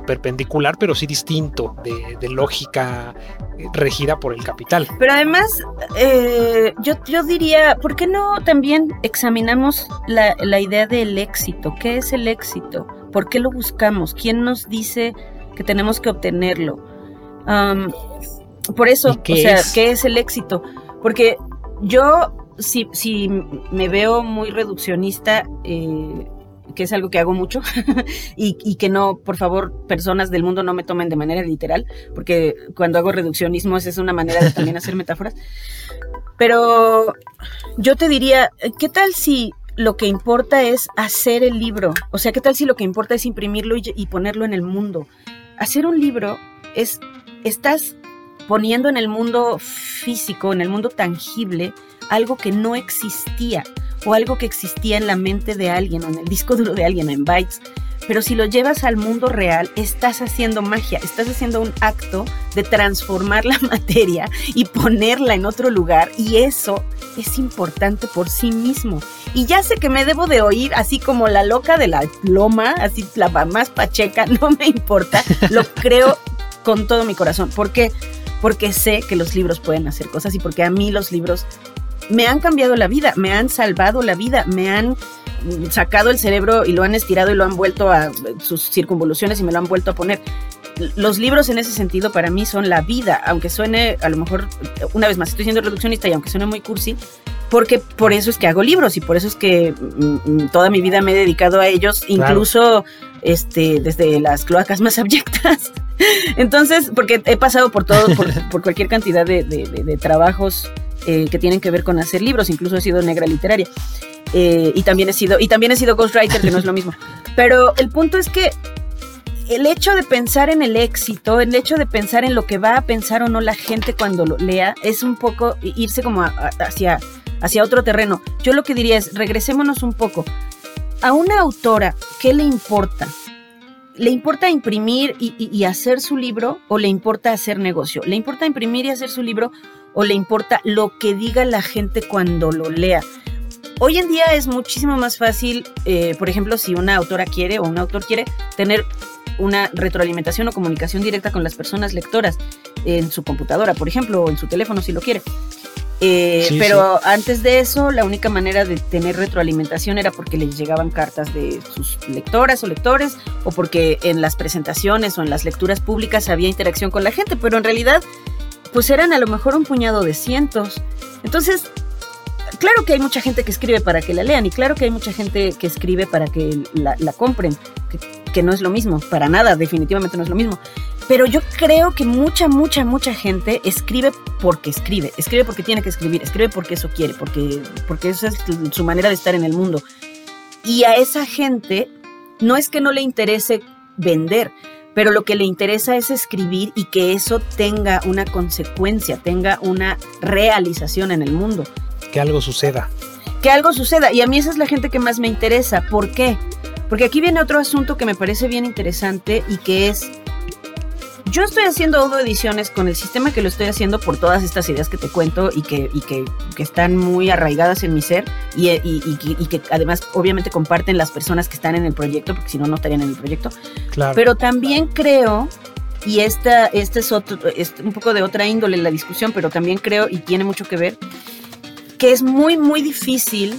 perpendicular, pero sí distinto de, lógica eh, regida por el capital. Pero además, eh, yo, yo diría, ¿por qué no también examinamos la, la idea del éxito? ¿Qué es el éxito? ¿Por qué lo buscamos? ¿Quién nos dice que tenemos que obtenerlo? por eso, o sea, ¿qué es el éxito? Porque yo, si, si me veo muy reduccionista, eh, que es algo que hago mucho, <laughs> y, que no, por favor, personas del mundo no me tomen de manera literal, porque cuando hago reduccionismo es una manera de también hacer metáforas. Pero yo te diría, ¿qué tal si lo que importa es hacer el libro? O sea, ¿qué tal si lo que importa es imprimirlo y, y ponerlo en el mundo? Hacer un libro es, estás poniendo en el mundo físico, en el mundo tangible, algo que no existía o algo que existía en la mente de alguien o en el disco duro de alguien en bytes. Pero si lo llevas al mundo real, estás haciendo magia, estás haciendo un acto de transformar <laughs> la materia y ponerla en otro lugar y eso es importante por sí mismo. Y ya sé que me debo de oír así como la loca de la loma, así la más pacheca, <laughs> no me importa, lo creo con todo mi corazón. ¿Por qué? Porque sé que los libros pueden hacer cosas y porque a mí los libros me han cambiado la vida, me han salvado la vida, me han sacado el cerebro y lo han estirado y lo han vuelto a sus circunvoluciones y me lo han vuelto a poner. Los libros en ese sentido para mí son la vida, aunque suene, a lo mejor, una vez más, estoy siendo reduccionista y aunque suene muy cursi, porque por eso es que hago libros y por eso es que mm, mm, toda mi vida me he dedicado a ellos, incluso este, desde las cloacas más abyectas. <laughs> Entonces, porque he pasado por todo, por, <laughs> cualquier cantidad de trabajos eh, que tienen que ver con hacer libros, incluso he sido negra literaria. Eh, y también he sido, y también he sido ghostwriter, que no es lo mismo. <laughs> Pero el punto es que el hecho de pensar en el éxito, el hecho de pensar en lo que va a pensar o no la gente cuando lo lea, es un poco irse como hacia, hacia otro terreno. Yo lo que diría es, regresémonos un poco. A una autora, ¿qué le importa? ¿Le importa imprimir y hacer su libro o le importa hacer negocio? ¿Le importa imprimir y hacer su libro o le importa lo que diga la gente cuando lo lea. Hoy en día es muchísimo más fácil, eh, por ejemplo, si una autora quiere o un autor quiere tener una retroalimentación o comunicación directa con las personas lectoras en su computadora, por ejemplo, o en su teléfono si lo quiere. Eh, pero antes de eso, la única manera de tener retroalimentación era porque les llegaban cartas de sus lectoras o lectores, o porque en las presentaciones o en las lecturas públicas había interacción con la gente, pero en realidad pues eran a lo mejor un puñado de cientos. Entonces, claro que hay mucha gente que escribe para que la lean y claro que hay mucha gente que escribe para que la, compren, que, no es lo mismo, para nada, definitivamente no es lo mismo. Pero yo creo que mucha, mucha, mucha gente escribe porque escribe, escribe porque tiene que escribir, escribe porque eso quiere, porque, porque esa es su manera de estar en el mundo. Y a esa gente no es que no le interese vender, pero lo que le interesa es escribir y que eso tenga una consecuencia, tenga una realización en el mundo. Que algo suceda. Que algo suceda. Y a mí esa es la gente que más me interesa. ¿Por qué? Porque aquí viene otro asunto que me parece bien interesante y que es yo estoy haciendo audio ediciones con el sistema que lo estoy haciendo por todas estas ideas que te cuento y que, que, están muy arraigadas en mi ser y, que además obviamente comparten las personas que están en el proyecto, porque si no, no estarían en el proyecto. Claro. Pero también creo, y esta, este es, otro, es un poco de otra índole la discusión, pero también creo, y tiene mucho que ver, que es muy, muy difícil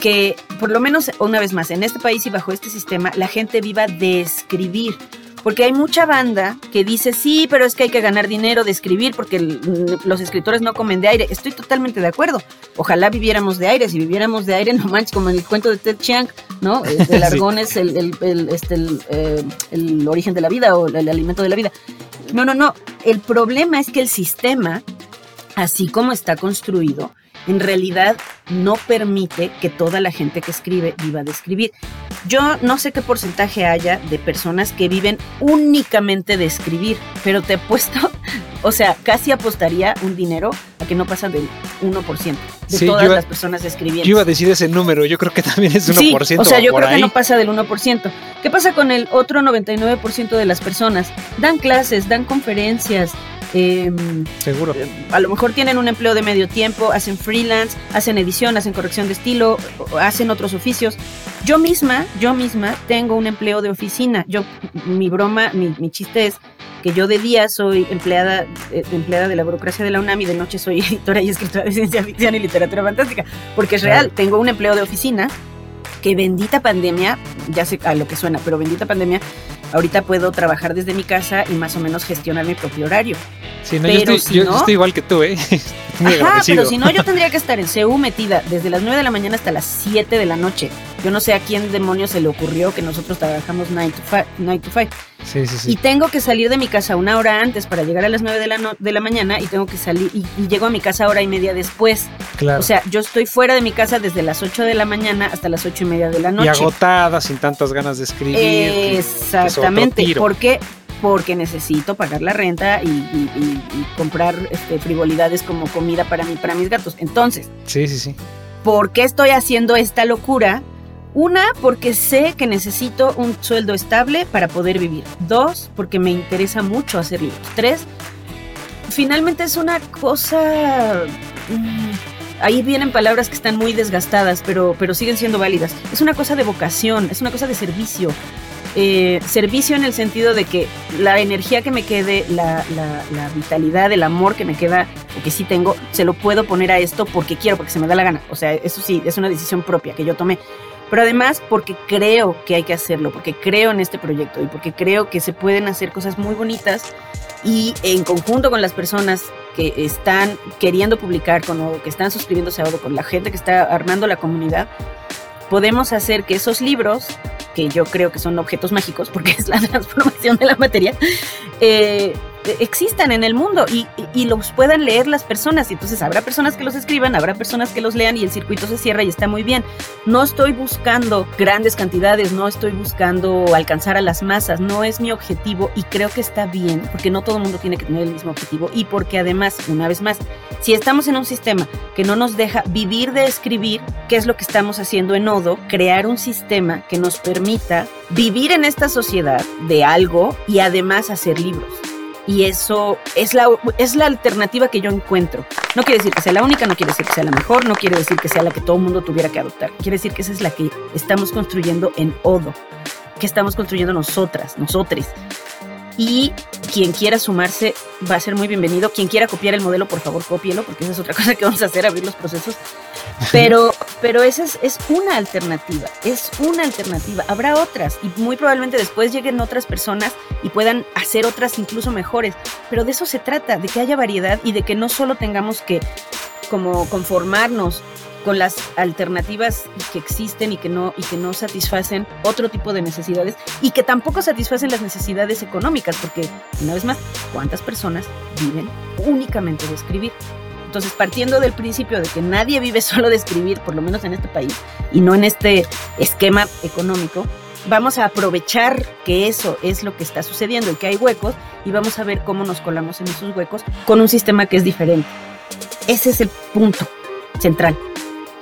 que, por lo menos una vez más, en este país y bajo este sistema, la gente viva de escribir. Porque hay mucha banda que dice, sí, pero es que hay que ganar dinero de escribir porque los escritores no comen de aire. Estoy totalmente de acuerdo. Ojalá viviéramos de aire. Si viviéramos de aire, <laughs> no manches, como en el cuento de Ted Chiang, ¿no? El <laughs> argón es el, el, este, eh, el, origen de la vida o el alimento de la vida. No, no, no. El problema es que el sistema, así como está construido, en realidad no permite que toda la gente que escribe viva de escribir. Yo no sé qué porcentaje haya de personas que viven únicamente de escribir, pero te he puesto, <laughs> o sea, casi apostaría un dinero a que no pasa del 1% de todas las personas escribiendo. Yo iba a decir ese número, yo creo que también es 1%. Sí, o sea, yo creo que no pasa del 1%. ¿Qué pasa con el otro 99% de las personas? Dan clases, dan conferencias, Em, Seguro. Eh, a lo mejor tienen un empleo de medio tiempo, hacen freelance, hacen edición, hacen corrección de estilo, hacen otros oficios, Yo misma, yo misma tengo un empleo de oficina. Yo, mi broma, mi, mi chiste es que yo de día soy empleada, eh, empleada de la burocracia de la UNAM y de noche soy <laughs> editora y escritora de ciencia ficción y literatura fantástica, porque es real, tengo un empleo de oficina que bendita pandemia, ya sé a lo que suena, pero bendita pandemia, ahorita puedo trabajar desde mi casa y más o menos gestionar mi propio horario. Sí, no, yo, estoy, yo, estoy, igual que tú, ¿eh? <laughs> Muy Ajá, pero si no, yo tendría que estar en CU metida desde las 9 de la mañana hasta las 7 de la noche. Yo no sé a quién demonios se le ocurrió que nosotros trabajamos 9 to 5. Sí, sí, sí. Y tengo que salir de mi casa una hora antes para llegar a las 9 de la, de la mañana y tengo que salir y, llego a mi casa hora y media después. Claro. O sea, yo estoy fuera de mi casa desde las 8 de la mañana hasta las 8 y media de la noche. Y agotada, sin tantas ganas de escribir. Exactamente. ¿Por qué? Porque necesito pagar la renta y, comprar este, frivolidades como comida para mí, para mis gatos. Entonces, sí, sí, sí. ¿por qué estoy haciendo esta locura? Una, porque sé que necesito un sueldo estable para poder vivir. Dos, porque me interesa mucho hacer libros. Tres, finalmente es una cosa... Mm, ahí vienen palabras que están muy desgastadas, pero, pero siguen siendo válidas. Es una cosa de vocación, es una cosa de servicio. Eh, servicio en el sentido de que la energía que me quede, la, vitalidad, el amor que me queda, o que sí tengo, se lo puedo poner a esto porque quiero, porque se me da la gana. O sea, eso sí, es una decisión propia que yo tomé. Pero además porque creo que hay que hacerlo, porque creo en este proyecto y porque creo que se pueden hacer cosas muy bonitas y en conjunto con las personas que están queriendo publicar con Odo, que están suscribiéndose a Odo, con la gente que está armando la comunidad, podemos hacer que esos libros que yo creo que son objetos mágicos, porque <laughs> es la transformación de la materia, eh, existan en el mundo y, los puedan leer las personas. Y entonces habrá personas que los escriban, habrá personas que los lean y el circuito se cierra y está muy bien. No estoy buscando grandes cantidades, no estoy buscando alcanzar a las masas, no es mi objetivo y creo que está bien, porque no todo el mundo tiene que tener el mismo objetivo y porque además, una vez más, si estamos en un sistema que no nos deja vivir de escribir, ¿qué es lo que estamos haciendo en Odo? Crear un sistema que nos permita vivir en esta sociedad de algo y además hacer libros y eso es la, es la alternativa que yo encuentro. No quiere decir que sea la única, no quiere decir que sea la mejor, no quiere decir que sea la que todo el mundo tuviera que adoptar. Quiere decir que esa es la que estamos construyendo en Odo, que estamos construyendo nosotras, nosotres. Y quien quiera sumarse va a ser muy bienvenido. Quien quiera copiar el modelo, por favor, cópielo, porque esa es otra <laughs> cosa que vamos a hacer, abrir los procesos. Pero, <laughs> pero esa es, es, una alternativa, es una alternativa. Habrá otras y muy probablemente después lleguen otras personas y puedan hacer otras incluso mejores. Pero de eso se trata, de que haya variedad y de que no solo tengamos que como conformarnos con las alternativas que existen y que no y que no satisfacen otro tipo de necesidades y que tampoco satisfacen las necesidades económicas porque una vez más cuántas personas viven únicamente de escribir entonces partiendo del principio de que nadie vive <laughs> solo de escribir por lo menos en este país y no en este esquema económico vamos a aprovechar que eso es lo que está sucediendo y que hay huecos y vamos a ver cómo nos colamos en esos huecos con un sistema que es diferente. Ese es el punto central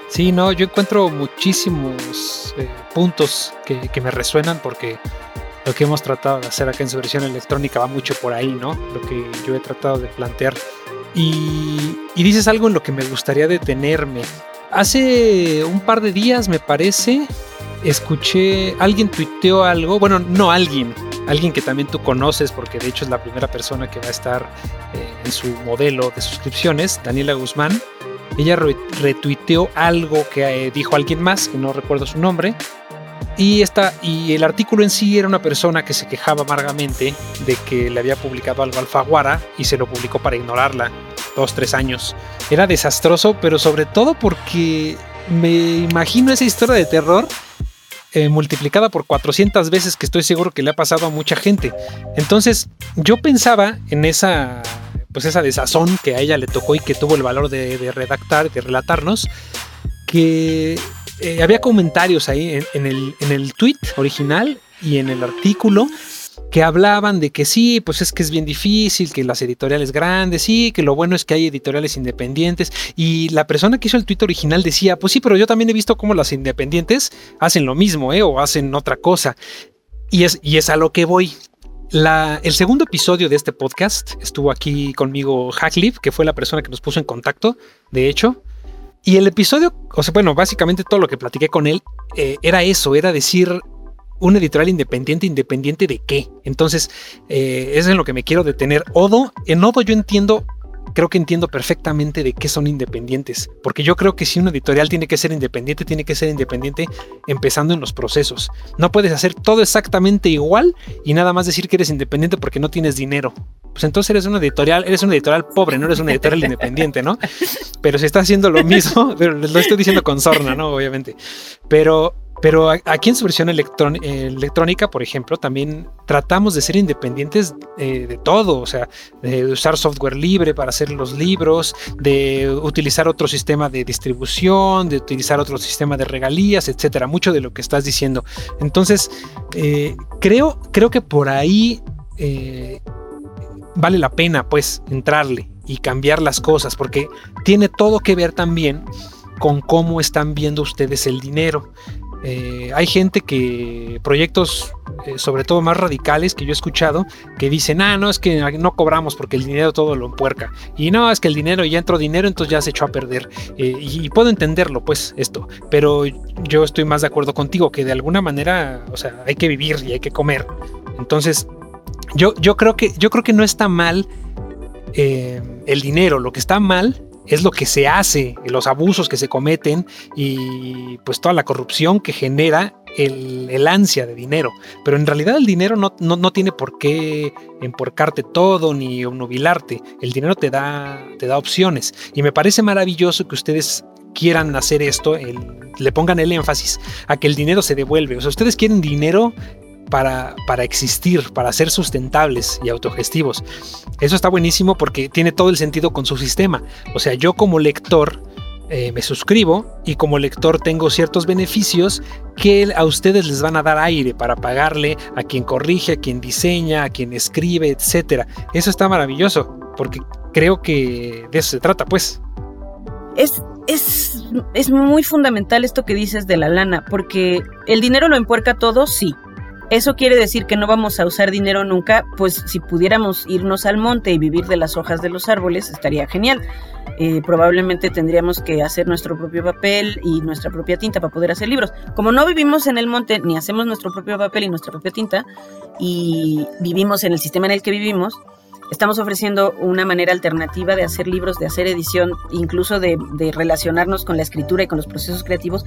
Sí, no, yo encuentro muchísimos eh, puntos que, me resuenan porque lo que hemos tratado de hacer acá en su versión electrónica va mucho por ahí, ¿no? Lo que yo he tratado de plantear. Y, y dices algo en lo que me gustaría detenerme. Hace un par de días, me parece, escuché, alguien tuiteó algo, bueno, no alguien, alguien que también tú conoces, porque de hecho es la primera persona que va a estar eh, en su modelo de suscripciones, Daniela Guzmán ella retuiteó algo que eh, dijo alguien más, que no recuerdo su nombre, y, esta, y el artículo en sí era una persona que se quejaba amargamente de que le había publicado algo Alfaguara y se lo publicó para ignorarla dos, tres años. Era desastroso, pero sobre todo porque me imagino esa historia de terror eh, multiplicada por 400 veces que estoy seguro que le ha pasado a mucha gente. Entonces yo pensaba en esa pues esa desazón que a ella le tocó y que tuvo el valor de, redactar, de relatarnos, que eh, había comentarios ahí en, el, en el tweet original y en el artículo que hablaban de que sí, pues es que es bien difícil, que las editoriales grandes, sí, que lo bueno es que hay editoriales independientes. Y la persona que hizo el tweet original decía, pues sí, pero yo también he visto cómo las independientes hacen lo mismo, ¿eh? O hacen otra cosa. Y es a lo que voy el segundo episodio de este podcast estuvo aquí conmigo Hacklip, que fue la persona que nos puso en contacto, de hecho. Y el episodio, o sea, bueno, básicamente todo lo que platiqué con él eh, era eso, era decir un editorial independiente, independiente de qué. Entonces, eh, es en lo que me quiero detener. Odo, en Odo yo entiendo creo que entiendo perfectamente de qué son independientes, porque yo creo que si un editorial tiene que ser independiente, tiene que ser independiente empezando en los procesos. No puedes hacer todo exactamente igual y nada más decir que eres independiente porque no tienes dinero. Pues entonces eres un editorial, eres un editorial pobre, no eres un editorial independiente, ¿no? <laughs> Pero si estás haciendo lo mismo, <laughs> pero lo estoy diciendo con sorna, ¿no? Obviamente. Pero pero aquí en su versión electrónica, por ejemplo, también tratamos de ser independientes eh, de todo, o sea, de usar software libre para hacer los libros, de utilizar otro sistema de distribución, de utilizar otro sistema de regalías, etcétera. Mucho de lo que estás diciendo. Entonces, eh, creo, creo que por ahí eh, vale la pena, pues, entrarle y cambiar las cosas, porque tiene todo que ver también con cómo están viendo ustedes el dinero. Eh, hay gente que, proyectos eh, sobre todo más radicales que yo he escuchado, que dicen, ah, no, es que no cobramos porque el dinero todo lo empuerca. Y no, es que el dinero ya entró dinero, entonces ya se echó a perder. Eh, y, puedo entenderlo, pues, esto. Pero yo estoy más de acuerdo contigo, que de alguna manera, o sea, hay que vivir y hay que comer. Entonces, yo, yo, creo, que, yo creo que no está mal el dinero, lo que está mal es lo que se hace, los abusos que se cometen y pues toda la corrupción que genera el, ansia de dinero. Pero en realidad el dinero no, no, tiene por qué emporcarte todo ni obnubilarte. El dinero te da, te da opciones. Y me parece maravilloso que ustedes quieran hacer esto, le pongan el énfasis a que el dinero se devuelve. O sea, ustedes quieren dinero para, para, existir, para ser sustentables y autogestivos. Eso está buenísimo porque tiene todo el sentido con su sistema. O sea, yo como lector eh, me suscribo y como lector tengo ciertos beneficios que a ustedes les van a dar aire para pagarle a quien corrige, a quien diseña, a quien escribe, etc. Eso está maravilloso porque creo que de eso se trata, pues. Es, es, es muy fundamental esto que dices de la lana, porque el dinero lo empuerca todo, sí, ¿Eso quiere decir que no vamos a usar dinero nunca? Pues si pudiéramos irnos al monte y vivir de las hojas de los árboles, estaría genial. Eh, probablemente tendríamos que hacer nuestro propio papel y nuestra propia tinta para poder hacer libros. Como no vivimos en el monte ni hacemos nuestro propio papel y nuestra propia tinta y vivimos en el sistema en el que vivimos, estamos ofreciendo una manera alternativa de hacer libros, de hacer edición, incluso de, de relacionarnos con la escritura y con los procesos creativos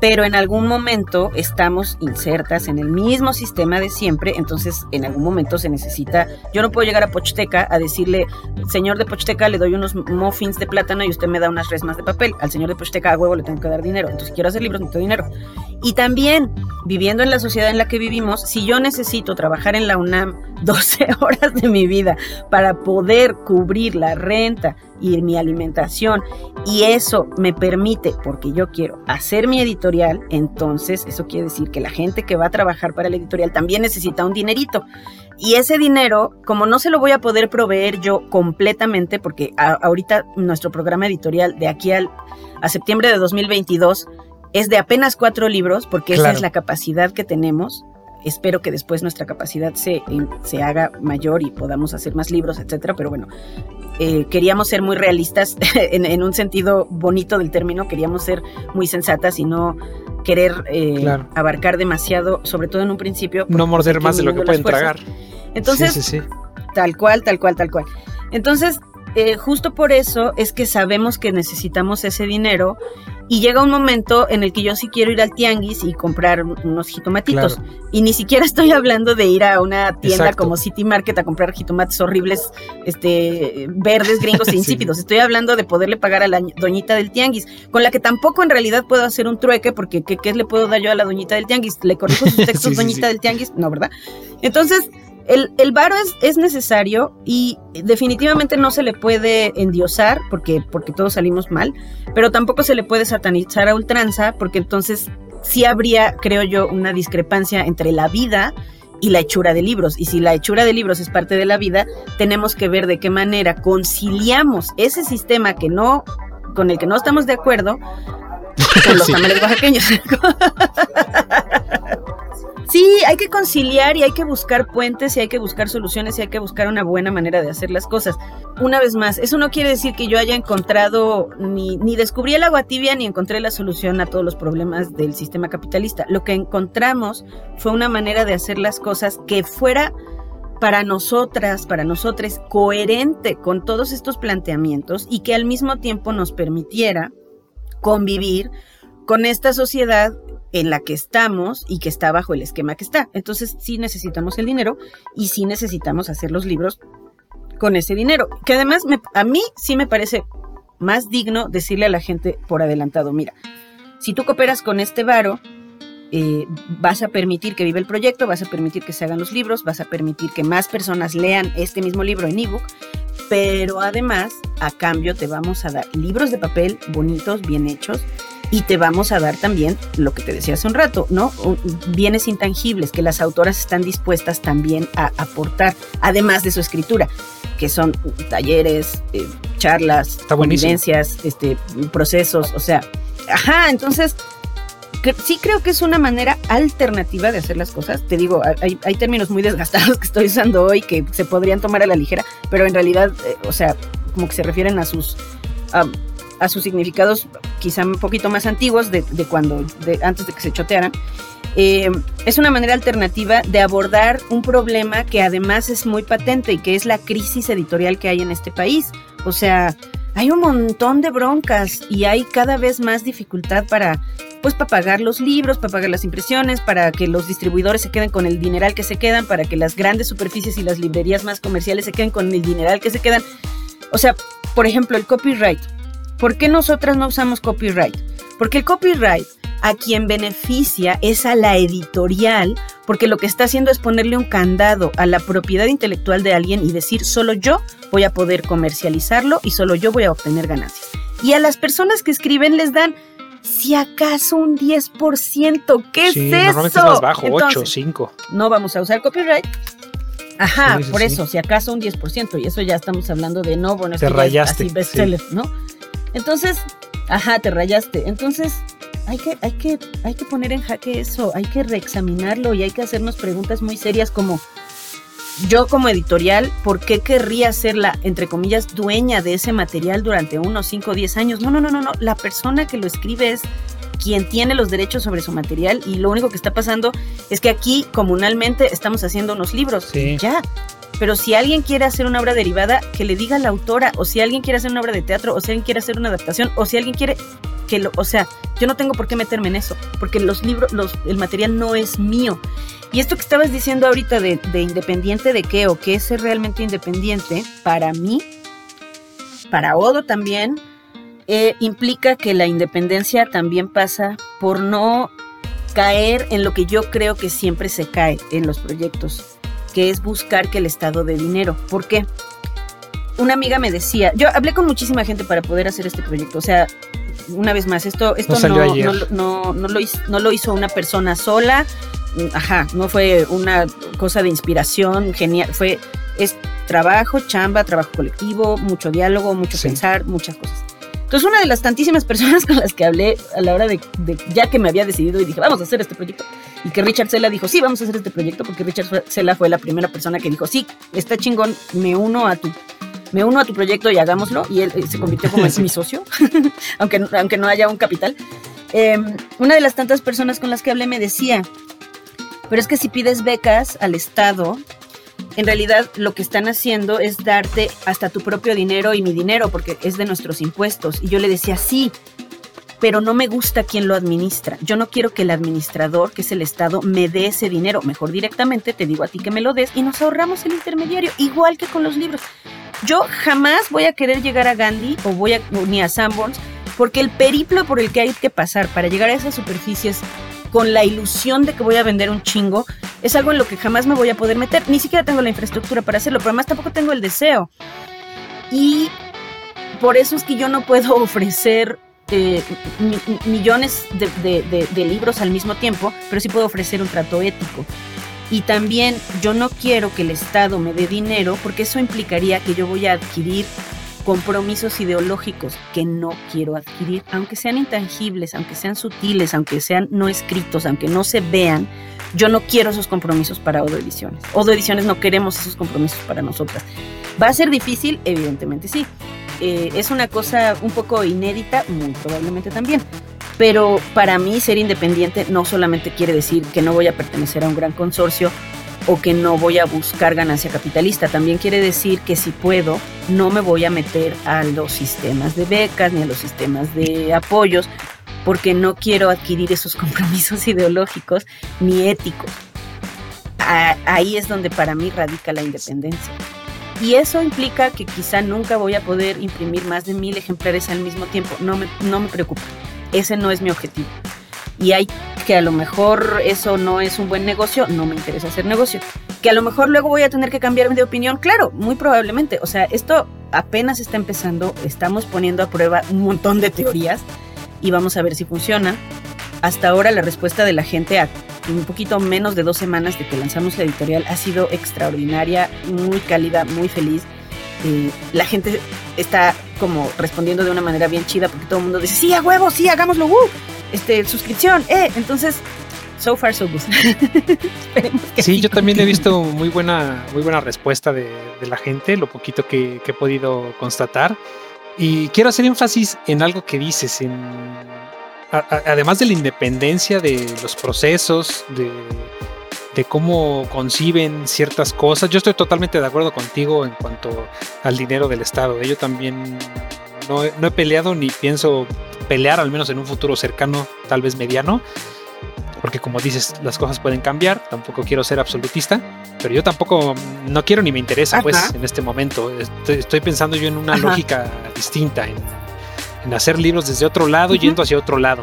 pero en algún momento estamos insertas en el mismo sistema de siempre, entonces en algún momento se necesita, yo no puedo llegar a Pochteca a decirle, señor de Pochteca, le doy unos muffins de plátano y usted me da unas resmas de papel, al señor de Pochteca a huevo le tengo que dar dinero, entonces quiero hacer libros, necesito dinero. Y también, viviendo en la sociedad en la que vivimos, si yo necesito trabajar en la UNAM <laughs> 12 horas de mi vida para poder cubrir la renta, y mi alimentación y eso me permite, porque yo quiero hacer mi editorial, entonces eso quiere decir que la gente que va a trabajar para el editorial también necesita un dinerito. Y ese dinero, como no se lo voy a poder proveer yo completamente, porque ahorita nuestro programa editorial de aquí al, a septiembre de 2022 es de apenas cuatro libros, porque esa es la capacidad que tenemos espero que después nuestra capacidad se, se haga mayor y podamos hacer más libros, etcétera. Pero bueno, eh, queríamos ser muy realistas <laughs> en, un sentido bonito del término, queríamos ser muy sensatas y no querer eh, abarcar demasiado, sobre todo en un principio. No morder más de lo que pueden tragar. Entonces, tal cual, tal cual, tal cual. Entonces, eh, justo por eso es que sabemos que necesitamos ese dinero y llega un momento en el que yo sí quiero ir al tianguis y comprar unos jitomatitos. Y ni siquiera estoy hablando de ir a una tienda como City Market a comprar jitomates horribles, este, verdes, gringos <laughs> e insípidos. Estoy hablando de poderle pagar a la doñita del tianguis, con la que tampoco en realidad puedo hacer un trueque, porque ¿qué, le puedo dar yo a la doñita del tianguis? ¿Le corrijo sus <laughs> textos, doñita del tianguis? No, ¿verdad? Entonces, el, el varo es, es, necesario y definitivamente no se le puede endiosar porque, porque todos salimos mal, pero tampoco se le puede satanizar a ultranza porque entonces sí habría, creo yo, una discrepancia entre la vida y la hechura de libros. Y si la hechura de libros es parte de la vida, tenemos que ver de qué manera conciliamos ese sistema que no, con el que no estamos de acuerdo <laughs> con los tamales oaxaqueños. <laughs> Sí, hay que conciliar y hay que buscar puentes y hay que buscar soluciones y hay que buscar una buena manera de hacer las cosas. Una vez más, eso no quiere decir que yo haya encontrado ni, ni descubrí el agua tibia ni encontré la solución a todos los problemas del sistema capitalista. Lo que encontramos fue una manera de hacer las cosas que fuera para nosotras, para nosotros, coherente con todos estos planteamientos y que al mismo tiempo nos permitiera convivir con esta sociedad en la que estamos y que está bajo el esquema que está. Entonces sí necesitamos el dinero y sí necesitamos hacer los libros con ese dinero. Que además a mí sí me parece más digno decirle a la gente por adelantado, mira, si tú cooperas con este varo, eh, vas a permitir que viva el proyecto, vas a permitir que se hagan los libros, vas a permitir que más personas lean este mismo libro en ebook, pero además a cambio te vamos a dar libros de papel bonitos, bien hechos, y te vamos a dar también lo que te decía hace un rato, ¿no? Bienes intangibles que las autoras están dispuestas también a aportar, además de su escritura, que son talleres, eh, charlas, convivencias, este, procesos, o sea, ajá, entonces sí creo que es una manera alternativa de hacer las cosas. Te digo, hay, términos muy desgastados <laughs> que estoy usando hoy que se podrían tomar a la ligera, pero en realidad, eh, o sea, como que se refieren a sus a sus significados quizá un poquito más antiguos de, cuando, de, antes de que se chotearan. Eh, es una manera alternativa de abordar un problema que además es muy patente y que es la crisis editorial que hay en este país. O sea, hay un montón de broncas y hay cada vez más dificultad para, pues, para pagar los libros, para pagar las impresiones, para que los distribuidores se queden con el dineral que se quedan, para que las grandes superficies y las librerías más comerciales se queden con el dineral que se quedan. O sea, por ejemplo, el copyright. ¿Por qué nosotras no usamos copyright? Porque el copyright a quien beneficia es a la editorial, porque lo que está haciendo es ponerle un candado a la propiedad intelectual de alguien y decir, solo yo voy a poder comercializarlo y solo yo voy a obtener ganancias. Y a las personas que escriben les dan, si acaso un 10%, ¿qué es eso? Normalmente es más bajo, 8, 5. No vamos a usar copyright. Ajá, por eso, si acaso un 10%, y eso ya estamos hablando de no, bueno, Te rayaste, ¿no? Entonces, ajá, te rayaste. Entonces, hay que, hay que, hay que poner en jaque eso, hay que reexaminarlo y hay que hacernos preguntas muy serias como yo como editorial, ¿por qué querría ser la, entre comillas, dueña de ese material durante unos 5 o 10 años? No, no, no, no, no. La persona que lo escribe es quien tiene los derechos sobre su material y lo único que está pasando es que aquí comunalmente estamos haciendo unos libros. Sí. Ya, pero si alguien quiere hacer una obra derivada, que le diga a la autora, o si alguien quiere hacer una obra de teatro, o si alguien quiere hacer una adaptación, o si alguien quiere que lo, o sea, yo no tengo por qué meterme en eso, porque los libros, los, el material no es mío. Y esto que estabas diciendo ahorita de, independiente de qué o qué es ser realmente independiente, para mí, para Odo también, eh, implica que la independencia también pasa por no caer en lo que yo creo que siempre se cae en los proyectos que es buscar que el Estado de dinero. ¿Por qué? Una amiga me decía, yo hablé con muchísima gente para poder hacer este proyecto, o sea, una vez más, esto, esto no, no, no, lo hizo, no lo hizo una persona sola, ajá, no fue una cosa de inspiración genial, fue, es trabajo, chamba, trabajo colectivo, mucho diálogo, mucho pensar, muchas cosas. Entonces, una de las tantísimas personas con las que hablé a la hora de, ya que me había decidido y dije, vamos a hacer este proyecto, y que Richard Sela dijo, sí, vamos a hacer este proyecto, porque Richard Sela fue la primera persona que dijo, sí, está chingón, me uno a tu, me uno a tu proyecto y hagámoslo, y él se convirtió como <laughs> mi socio, <laughs> aunque, aunque no haya un capital. Em, una de las tantas personas con las que hablé me decía, pero es que si pides becas al Estado, en realidad lo que están haciendo es darte hasta tu propio dinero y mi dinero, porque es de nuestros impuestos. Y yo le decía, sí, pero no me gusta quien lo administra. Yo no quiero que el administrador, que es el Estado, me dé ese dinero. Mejor directamente te digo a ti que me lo des y nos ahorramos el intermediario, igual que con los libros. Yo jamás voy a querer llegar a Gandhi o voy a, ni a Sanborns, porque el periplo por el que hay que pasar para llegar a esas superficies con la ilusión de que voy a vender un chingo, es algo en lo que jamás me voy a poder meter. Ni siquiera tengo la infraestructura para hacerlo, pero además tampoco tengo el deseo. Y por eso es que yo no puedo <laughs> ofrecer eh, millones de, de libros al mismo tiempo, pero sí puedo ofrecer un trato ético. Y también yo no quiero que el Estado me dé dinero porque eso implicaría que yo voy a adquirir compromisos ideológicos que no quiero adquirir, aunque sean intangibles, aunque sean sutiles, aunque sean no escritos, aunque no se vean, Yo no quiero esos compromisos para Odo Ediciones. Odo Ediciones no queremos esos compromisos para nosotras. ¿Va a ser difícil? Evidentemente sí. Eh, es una cosa un poco inédita, muy probablemente también. Pero para mí ser independiente no solamente quiere decir que no voy a pertenecer a un gran consorcio o que no voy a buscar ganancia capitalista. También quiere decir que si puedo, no me voy a meter a los sistemas de becas ni a los sistemas de apoyos, porque no quiero adquirir esos <laughs> compromisos ideológicos ni éticos. ahí es donde para mí radica la independencia. Y eso implica que quizá nunca voy a poder imprimir más de mil ejemplares al mismo tiempo. No me, no me preocupa. Ese no es mi objetivo y hay que a lo mejor eso no es un buen negocio, no me interesa hacer negocio. Que a lo mejor luego voy a tener que cambiar de opinión, claro, muy probablemente. O sea, esto apenas está empezando, estamos poniendo a prueba un montón de teorías y vamos a ver si funciona. Hasta ahora la respuesta de la gente a un poquito menos de dos semanas de que lanzamos la editorial ha sido extraordinaria, muy cálida, muy feliz. Eh, la gente está como respondiendo de una manera bien chida porque todo el mundo dice, sí, a huevo, sí, hagámoslo, uh este, suscripción, eh. Entonces, so far so good. <laughs> sí, yo también he visto muy buena, muy buena respuesta de, la gente, lo poquito que, he podido constatar. Y quiero hacer énfasis en algo que dices, en, además de la independencia de los procesos, de, de cómo conciben ciertas cosas. Yo estoy totalmente de acuerdo contigo en cuanto al dinero del Estado. Yo también no, no he peleado ni pienso pelear, al menos en un futuro cercano, tal vez mediano, porque como dices, las cosas pueden cambiar, tampoco quiero ser absolutista, pero yo tampoco no quiero ni me interesa, pues, en este momento. Estoy, pensando yo en una lógica distinta, en, hacer libros desde otro lado, yendo hacia otro lado.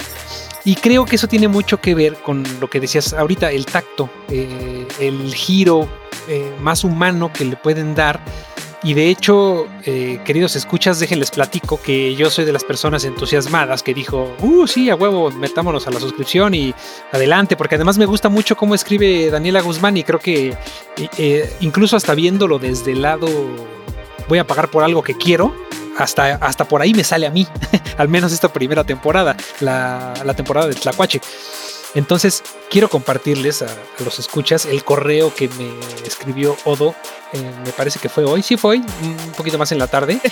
Y creo que eso tiene mucho que ver con lo que decías ahorita, el tacto, eh, el giro eh, más humano que le pueden dar y de hecho, eh, queridos escuchas, déjenles platico que yo soy de las personas entusiasmadas que dijo, uh, sí, a huevo, metámonos a la suscripción y adelante, porque además me gusta mucho cómo escribe Daniela Guzmán y creo que eh, eh, incluso hasta viéndolo desde el lado, voy a pagar por algo que quiero, hasta, hasta por ahí me sale a mí, <laughs> al menos esta primera temporada, la, la temporada de Tlacuache. Entonces, quiero compartirles a, los escuchas el correo que me escribió Odo. Eh, me parece que fue hoy. Sí, fue hoy, un poquito más en la tarde. <laughs>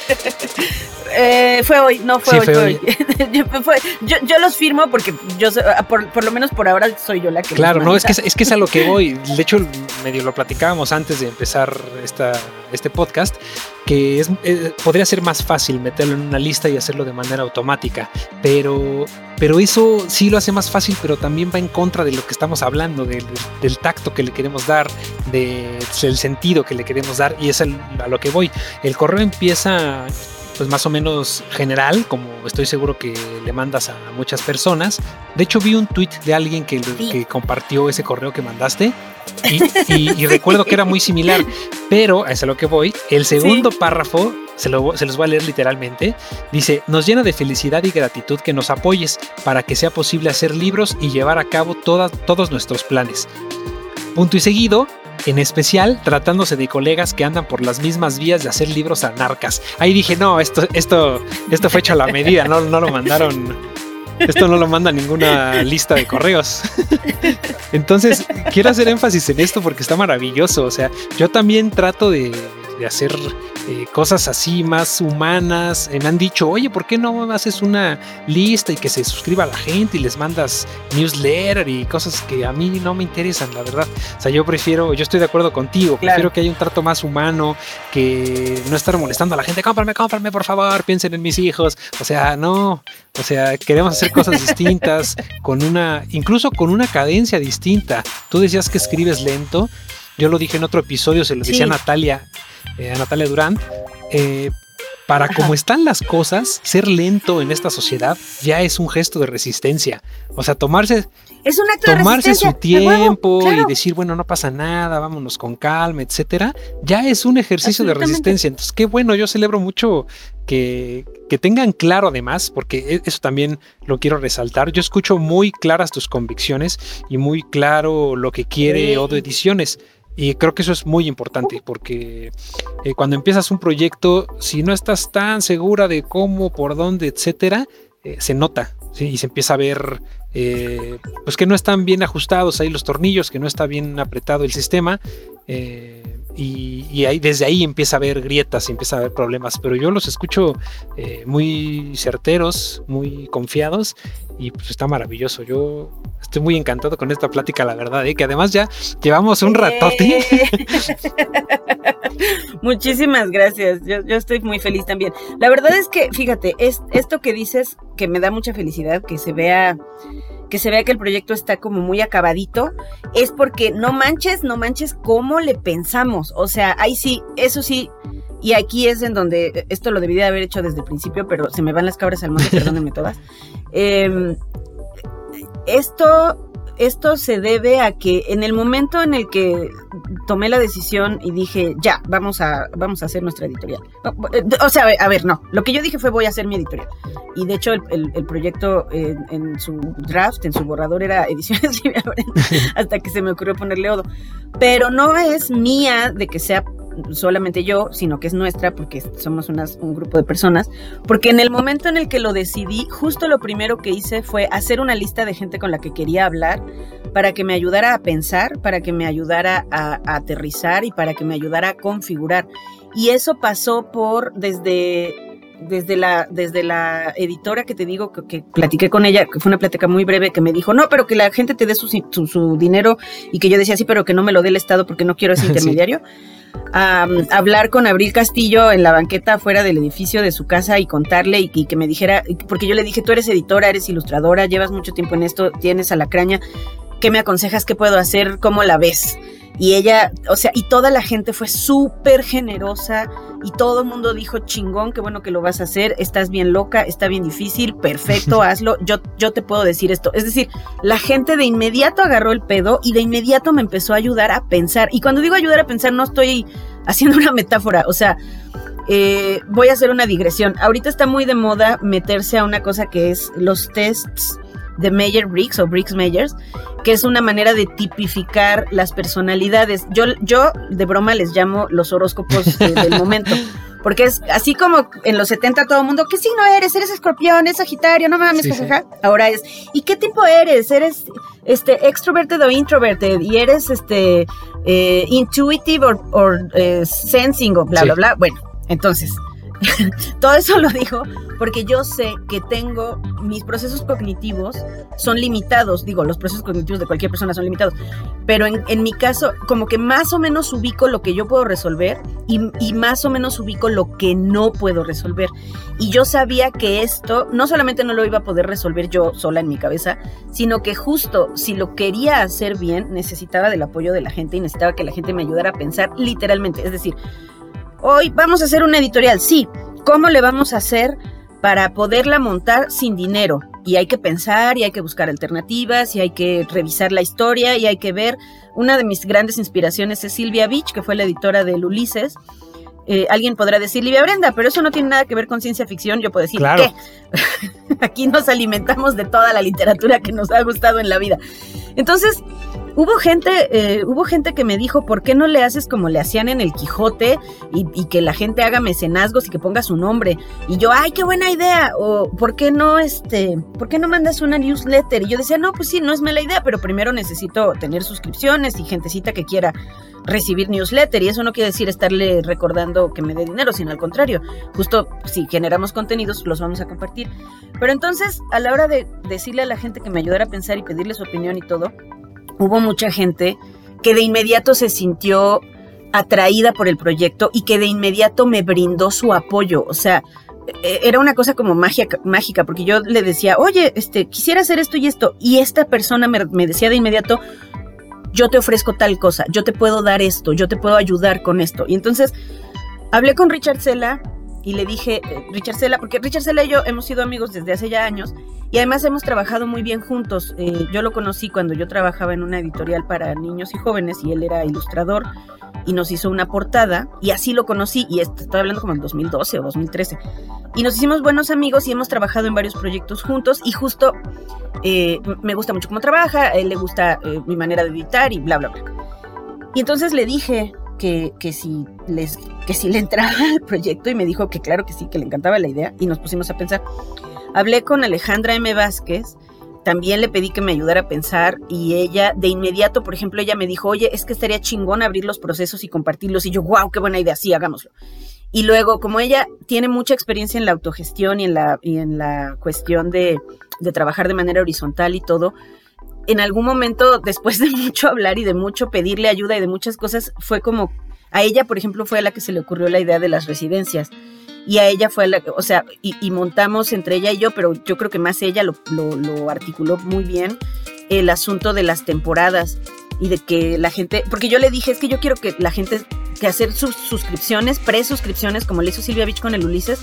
Eh, fue hoy, no fue hoy. <laughs> yo, los firmo porque yo, ah, por, lo menos por ahora soy yo la que. Claro, no, es que, es que es a lo que <laughs> voy. De hecho, medio lo platicábamos antes de empezar esta, este podcast que es, eh, podría ser más fácil meterlo en una lista y hacerlo de manera automática, pero, pero eso sí lo hace más fácil, pero también va en contra de lo que estamos hablando, del, tacto que le queremos dar, del sentido que le queremos dar, y es a lo que voy. El correo empieza pues más o menos general, como estoy seguro que le mandas a muchas personas. De hecho, vi un tweet de alguien que, que compartió ese correo que mandaste y, <laughs> recuerdo que era muy similar, pero a eso lo que voy. El segundo párrafo se, lo, se, los voy a leer literalmente. Dice, nos llena de felicidad y gratitud que nos apoyes para que sea posible hacer libros y llevar a cabo todos nuestros planes. Punto y seguido, en especial tratándose de colegas que andan por las mismas vías de hacer libros anarcas. Ahí dije, no, esto, esto, esto fue hecho a la medida, no, no lo mandaron esto no lo manda ninguna lista de correos. Entonces, quiero hacer énfasis en esto porque está maravilloso. O sea, yo también trato de, hacer eh, cosas así más humanas. me han dicho, oye, ¿por qué no haces una lista y que se suscriba a la gente y les mandas newsletter y cosas que a mí no me interesan, la verdad? O sea, yo prefiero, yo estoy de acuerdo contigo, prefiero que haya un trato más humano, que no estar molestando a la gente, cómprame, cómprame, por favor, piensen en mis hijos. O sea, no, o sea, queremos hacer cosas distintas, con una, incluso con una cadencia distinta. Tú decías que escribes lento. Yo lo dije en otro episodio, se lo decía a Natalia, eh, a Natalia Durán. Eh, para como están las cosas, ser lento en esta sociedad ya es un gesto de resistencia. O sea, tomarse, es un tomarse su tiempo y decir, bueno, no pasa nada, vámonos con calma, etcétera, ya es un ejercicio de resistencia. Entonces, qué bueno, yo celebro mucho que, que tengan claro además, porque e, eso también lo quiero resaltar. Yo escucho muy claras tus convicciones y muy claro lo que quiere Odo Ediciones. Y creo que eso es muy importante porque eh, cuando empiezas un proyecto, si no estás tan segura de cómo, por dónde, etcétera, eh, se nota y se empieza a ver eh, pues que no están bien ajustados ahí los tornillos, que no está bien apretado el sistema. Eh, y, ahí, desde ahí empieza a haber grietas, empieza a haber problemas, pero yo los escucho eh, muy certeros, muy confiados y pues está maravilloso. Yo estoy muy encantado con esta plática, la verdad, que además ya llevamos un ratote. <laughs> Muchísimas gracias, yo, yo, estoy muy feliz también. La verdad es que, fíjate, es, esto que dices que me da mucha felicidad, que se vea que se vea que el proyecto está como muy acabadito, es porque no manches, no manches cómo le pensamos. O sea, ahí sí, eso sí, y aquí es en donde esto lo debí de haber hecho desde el principio, pero se me van las cabras al monte, <laughs> perdónenme todas. Em, esto esto se debe a que en el momento en el que tomé la decisión y dije, ya, vamos a, vamos a hacer nuestra editorial. O sea, a ver, no, lo que yo dije fue voy a hacer mi editorial. Y de hecho el, proyecto en, su draft, en su borrador era Ediciones <laughs> hasta que se me ocurrió ponerle Odo. Pero no es mía de que sea solamente yo, sino que es nuestra porque somos un grupo de personas, porque en el momento en el que lo decidí, justo lo primero que hice fue hacer una lista de gente con la que quería hablar para que me ayudara a pensar, para que me ayudara a, aterrizar y para que me ayudara a configurar. Y eso pasó por desde desde la, desde la editora que te digo que, que, platiqué con ella, que fue una plática muy breve, que me dijo, no, pero que la gente te dé su, su, dinero y que yo decía, sí, pero que no me lo dé el Estado porque no quiero ese <laughs> intermediario a, hablar con Abril Castillo en la banqueta afuera del edificio de su casa y contarle y, que me dijera, porque yo le dije, tú eres editora, eres ilustradora, llevas mucho tiempo en esto, tienes a la craña, ¿qué me aconsejas? ¿Qué puedo hacer? ¿Cómo la ves? Y ella, o sea, y toda la gente fue súper generosa y todo el mundo dijo, chingón, qué bueno que lo vas a hacer, estás bien loca, está bien difícil, perfecto, <laughs> hazlo, yo, yo te puedo decir esto. Es decir, la gente de inmediato agarró el pedo y de inmediato me empezó a ayudar a pensar. Y cuando digo ayudar a pensar, no estoy haciendo una metáfora, o sea, eh, voy a hacer una digresión. Ahorita está muy de moda meterse a una cosa que es los tests de Meyer Briggs o Briggs Meyers, que es una manera de tipificar las personalidades. Yo, yo de broma les llamo los horóscopos eh, del <laughs> momento. Porque es así como en los 70 todo el mundo, ¿qué signo eres? ¿Eres escorpión? ¿Es sagitario? No mames, sí, Ahora es, ¿y qué tipo eres? ¿Eres este extroverted o introverted? ¿Y eres este eh, intuitive o eh, sensing o bla, bla, bla? Bueno, entonces, <laughs> Todo eso lo digo porque yo sé que tengo, mis procesos cognitivos son limitados, digo, los procesos cognitivos de cualquier persona son limitados, pero en, mi caso, como que más o menos ubico lo que yo puedo resolver y, y, más o menos ubico lo que no puedo resolver. Y yo sabía que esto no solamente no lo iba a poder resolver yo sola en mi cabeza, sino que justo si lo quería hacer bien, necesitaba del apoyo de la gente y necesitaba que la gente me ayudara a pensar literalmente. Es decir, Hoy vamos a hacer una editorial, sí. ¿Cómo le vamos a hacer para poderla montar sin dinero? Y hay que pensar y hay que buscar alternativas y hay que revisar la historia y hay que ver. Una de mis grandes inspiraciones es Silvia Beach, que fue la editora del Ulises. Eh, alguien podrá decir, Livia Brenda, pero eso no tiene nada que ver con ciencia ficción. Yo puedo decir, ¿qué? <laughs> Aquí nos alimentamos de toda la literatura que nos ha gustado en la vida. Entonces, Hubo gente, eh, hubo gente que me dijo, ¿por qué no le haces como le hacían en el Quijote y, que la gente haga mecenazgos y que ponga su nombre? Y yo, ay, qué buena idea. O ¿por qué no, este, por qué no mandas una newsletter? Y yo decía, no, pues sí, no es mala idea, pero primero necesito tener suscripciones y gentecita que quiera recibir newsletter. Y eso no quiere decir estarle recordando que me dé dinero, sino al contrario. Justo si generamos contenidos, los vamos a compartir. Pero entonces, a la hora de decirle a la gente que me ayudara a pensar y pedirle su opinión y todo, hubo mucha gente que de inmediato se sintió atraída por el proyecto y que de inmediato me brindó su apoyo. O sea, e-, era una cosa como mágica, porque yo le decía, oye, este, quisiera hacer esto y esto, y esta persona me, me, decía de inmediato, yo te ofrezco tal cosa, yo te puedo dar esto, yo te puedo ayudar con esto. Y entonces hablé con Richard Sela y le dije, eh, Richard Sela, porque Richard Sela y yo hemos sido amigos desde hace ya años y además hemos trabajado muy bien juntos. Eh, yo lo conocí cuando yo trabajaba en una editorial para niños y jóvenes y él era ilustrador y nos hizo una portada y así lo conocí y estoy hablando como en 2012 o 2013 y nos hicimos buenos amigos y hemos trabajado en varios proyectos juntos y justo eh, me gusta mucho cómo trabaja, a él le gusta mi manera de editar y bla, bla, bla. Y entonces le dije, que, si les, que si le entraba <laughs> al proyecto y me dijo que claro que sí, que le encantaba la idea y nos pusimos a pensar. Hablé con Alejandra M. Vázquez, también le pedí que me ayudara a pensar y ella de inmediato, por ejemplo, ella me dijo, oye, es que estaría chingón abrir los procesos y compartirlos. Y yo, wow, qué buena idea, sí, hagámoslo. Y luego, como ella tiene mucha experiencia en la autogestión y en la, y en la cuestión de, de trabajar de manera horizontal y todo, en algún momento, <laughs> después de mucho hablar y de mucho pedirle ayuda y de muchas cosas, fue como, a ella, por ejemplo, fue a la que se le ocurrió la idea de las residencias. Y a ella fue la, o sea, y, montamos entre ella y yo, pero yo creo que más ella lo, lo, articuló muy bien, el asunto de las temporadas y de que la gente, porque yo le dije, es que yo quiero que la gente, que hacer sus suscripciones, presuscripciones, como le hizo Silvia Beach con el Ulises,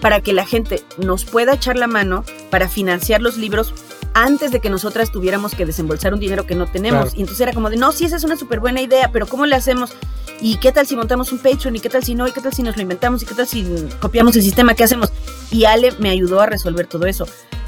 para que la gente nos pueda echar la mano para financiar los libros antes de que nosotras tuviéramos que desembolsar un dinero que no tenemos. Y entonces era como de, no, sí, esa es una súper buena idea, pero ¿cómo le hacemos? ¿Y qué tal si montamos un Patreon? ¿Y qué tal si no? ¿Y qué tal si nos lo inventamos? ¿Y qué tal si copiamos el sistema? ¿Qué hacemos? Y Ale me ayudó a resolver todo eso.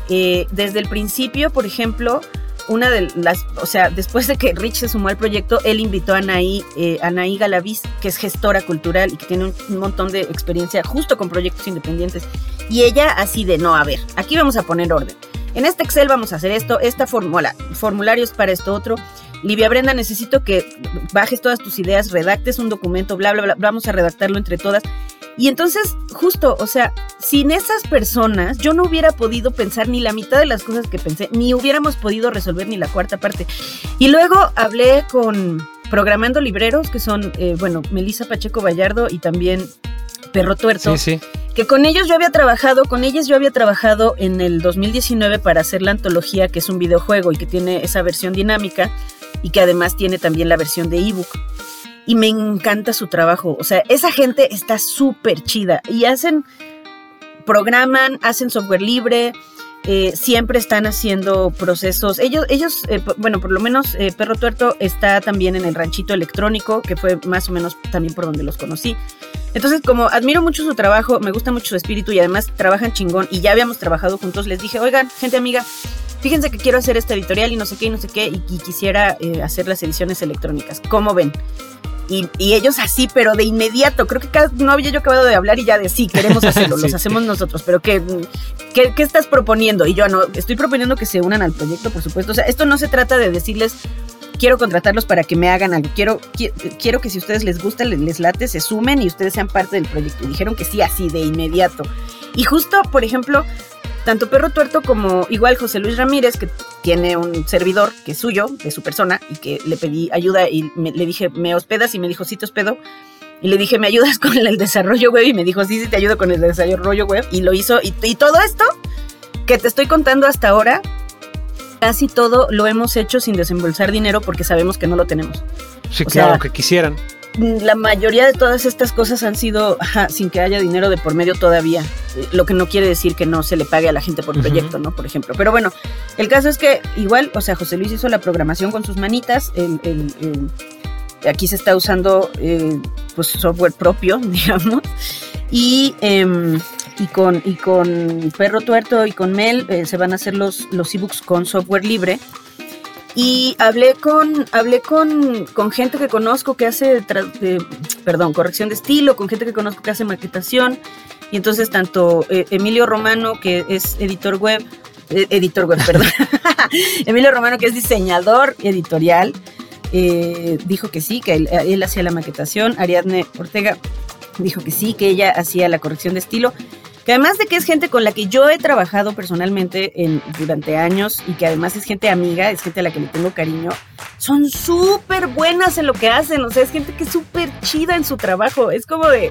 Eh, desde el principio, por ejemplo, una de las, o sea, después de que Rich se sumó al proyecto, él invitó a Anaí, eh, Anaí Galaviz, que es gestora cultural y que tiene un, montón de experiencia justo con proyectos independientes. Y ella así de, no, a ver, aquí vamos a poner orden. En este Excel vamos a hacer esto, esta fórmula, formularios para esto otro. Livia Brenda, necesito que bajes todas tus ideas, redactes un documento, bla, bla, bla, vamos a redactarlo entre todas. Y entonces, justo, o sea, sin esas personas, yo no hubiera podido pensar ni la mitad de las cosas que pensé, ni hubiéramos podido resolver ni la cuarta parte. Y luego hablé con Programando Libreros, que son, eh, bueno, Melissa Pacheco Vallardo y también Perro Tuerto. Sí, sí. Que con ellos yo había trabajado, con ellas yo había trabajado en el 2019 para hacer la antología, que es un videojuego y que tiene esa versión dinámica y que además tiene también la versión de ebook. Y me encanta su trabajo. O sea, esa gente está súper chida y hacen, programan, hacen software libre, eh, siempre están haciendo procesos. Ellos, ellos eh, bueno, por lo menos eh, Perro Tuerto está también en el ranchito electrónico, que fue más o menos también por donde los conocí. Entonces, como admiro mucho su trabajo, me gusta mucho su espíritu y además trabajan chingón y ya habíamos trabajado juntos, les dije, oigan, gente amiga, fíjense que quiero hacer este editorial y no sé qué y no sé qué, y, quisiera eh, hacer las ediciones electrónicas. ¿Cómo ven? Y, ellos así, pero de inmediato. Creo que no había yo acabado de hablar y ya de sí, queremos <laughs> hacerlo, los hacemos nosotros. Pero ¿qué, ¿qué, estás proponiendo? Y yo no, estoy proponiendo que se unan al proyecto, por supuesto. O sea, esto no se trata de decirles, quiero contratarlos para que me hagan algo. Quiero, quiero, que si a ustedes les gusta, les, les late, se sumen y ustedes sean parte del proyecto. Y dijeron que sí, así, de inmediato. Y justo, por ejemplo, tanto Perro Tuerto como igual José Luis Ramírez, que tiene un servidor que es suyo, de su persona, y que le pedí ayuda y le dije, ¿me hospedas? Y me dijo, sí, te hospedo. Y le dije, ¿me ayudas <laughs> con el desarrollo web? Y me dijo, sí, sí, te ayudo con el desarrollo web. Y lo hizo. Y, y todo esto que te estoy contando hasta ahora, casi todo lo hemos hecho sin desembolsar dinero porque sabemos que no lo tenemos. Sí, claro, que quisieran la mayoría de todas estas cosas han sido sin que haya dinero de por medio todavía, lo que no quiere decir que no se le pague a la gente por proyecto, ¿no? Por ejemplo. Pero bueno, el caso es que igual, o sea, José Luis hizo la programación con sus manitas, aquí se está usando eh, pues software propio, <laughs> digamos, y, em, y, con, y con Perro Tuerto y con Mel eh, se van a hacer los, los ebooks con software libre y hablé con, hablé con, con gente que conozco que hace, perdón, corrección de estilo, con gente que conozco que hace maquetación. Y entonces tanto eh, Emilio Romano, que es editor web, eh, editor web, perdón, <laughs> Emilio Romano, que es diseñador editorial, dijo que sí, que él, él hacía la maquetación. Ariadne Ortega dijo que sí, que ella hacía la corrección de estilo que además de que es gente con la que yo he trabajado personalmente en, durante años y que además es gente amiga, es gente a la que le tengo cariño, son súper buenas en lo que hacen, o sea, es gente que es súper chida en su trabajo, es como de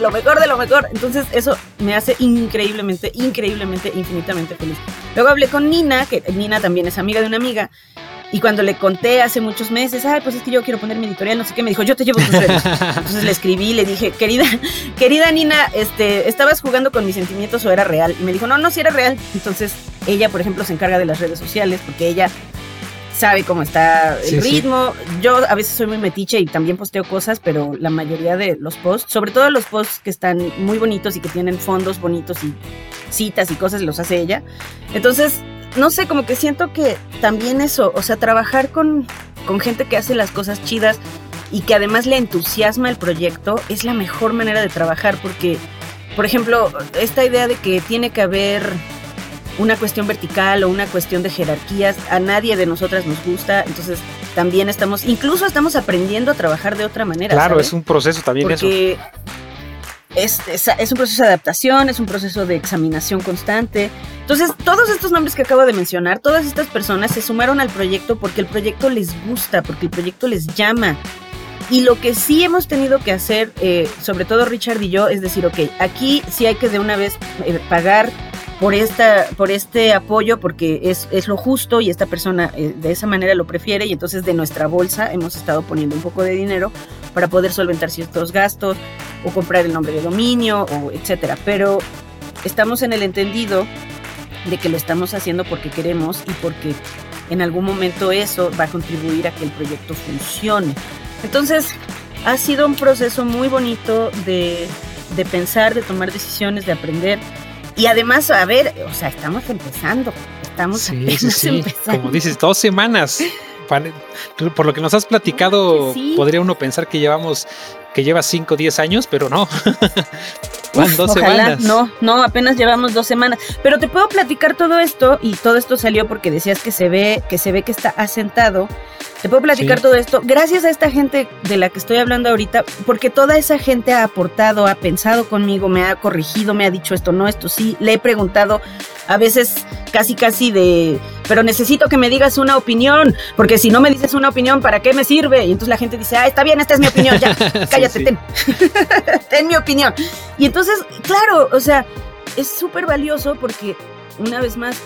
lo mejor de lo mejor, entonces eso me hace increíblemente, increíblemente, infinitamente feliz. Luego hablé con Nina, que Nina también es amiga de una amiga, y cuando le conté hace muchos meses, ay, pues es que yo quiero poner mi editorial, no sé qué, me dijo, yo te llevo tus redes. <laughs> Entonces le escribí, le dije, querida, querida Nina, este, ¿estabas jugando con mis sentimientos o era real? Y me dijo, no, no, sí era real. Entonces ella, por ejemplo, se encarga de las redes sociales porque ella sabe cómo está el ritmo. Yo a veces soy muy metiche y también posteo cosas, pero la mayoría de los posts, sobre todo los posts que están muy bonitos y que tienen fondos bonitos y citas y cosas, los hace ella. Entonces, no sé, como que siento que también eso, o sea, trabajar con, con gente que hace las cosas chidas y que además le entusiasma el proyecto es la mejor manera de trabajar porque, por ejemplo, esta idea de que tiene que haber una cuestión vertical o una cuestión de jerarquías. A nadie de nosotras nos gusta, entonces también estamos, incluso estamos aprendiendo a trabajar de otra manera. Claro, es un proceso también Porque Es, es, un proceso de adaptación, es un proceso de examinación constante. Entonces, todos estos nombres que acabo de mencionar, todas estas personas se sumaron al proyecto porque el proyecto les gusta, porque el proyecto les llama. Y lo que sí hemos tenido que hacer, eh, sobre todo Richard y yo, es decir, ok, aquí sí hay que de una vez eh, pagar por, esta, por este apoyo porque es, es lo justo y esta persona eh, de esa manera lo prefiere y entonces de nuestra bolsa hemos estado poniendo un poco de dinero para poder solventar ciertos gastos o comprar el nombre de dominio o etcétera. Pero estamos en el entendido de que lo estamos haciendo porque queremos y porque en algún momento eso va a contribuir a que el proyecto funcione. Entonces, ha sido un proceso muy bonito de, de pensar, de tomar decisiones, de aprender y además, a ver, o sea, estamos empezando. Estamos sí, sí, sí. Como dices, dos semanas. Por lo que nos has platicado, podría uno pensar que llevamos, que lleva 5 o 10 años, pero no. <laughs> Van dos semanas. No, no, apenas llevamos dos semanas. Pero te puedo platicar todo esto, y todo esto salió porque decías que se ve, que se ve que está asentado te puedo platicar todo esto gracias a esta gente de la que estoy hablando ahorita, porque toda esa gente ha aportado, ha pensado conmigo, me ha corregido, me ha dicho esto no, esto sí. Le he preguntado a veces casi casi de, pero necesito que me digas una opinión, porque si no me dices una opinión, ¿para qué me sirve? Y entonces la gente dice, ah, está bien, esta es mi opinión, ya, <laughs> cállate, ten, <laughs> ten mi opinión. Y entonces, claro, o sea, es súper valioso porque, una vez más,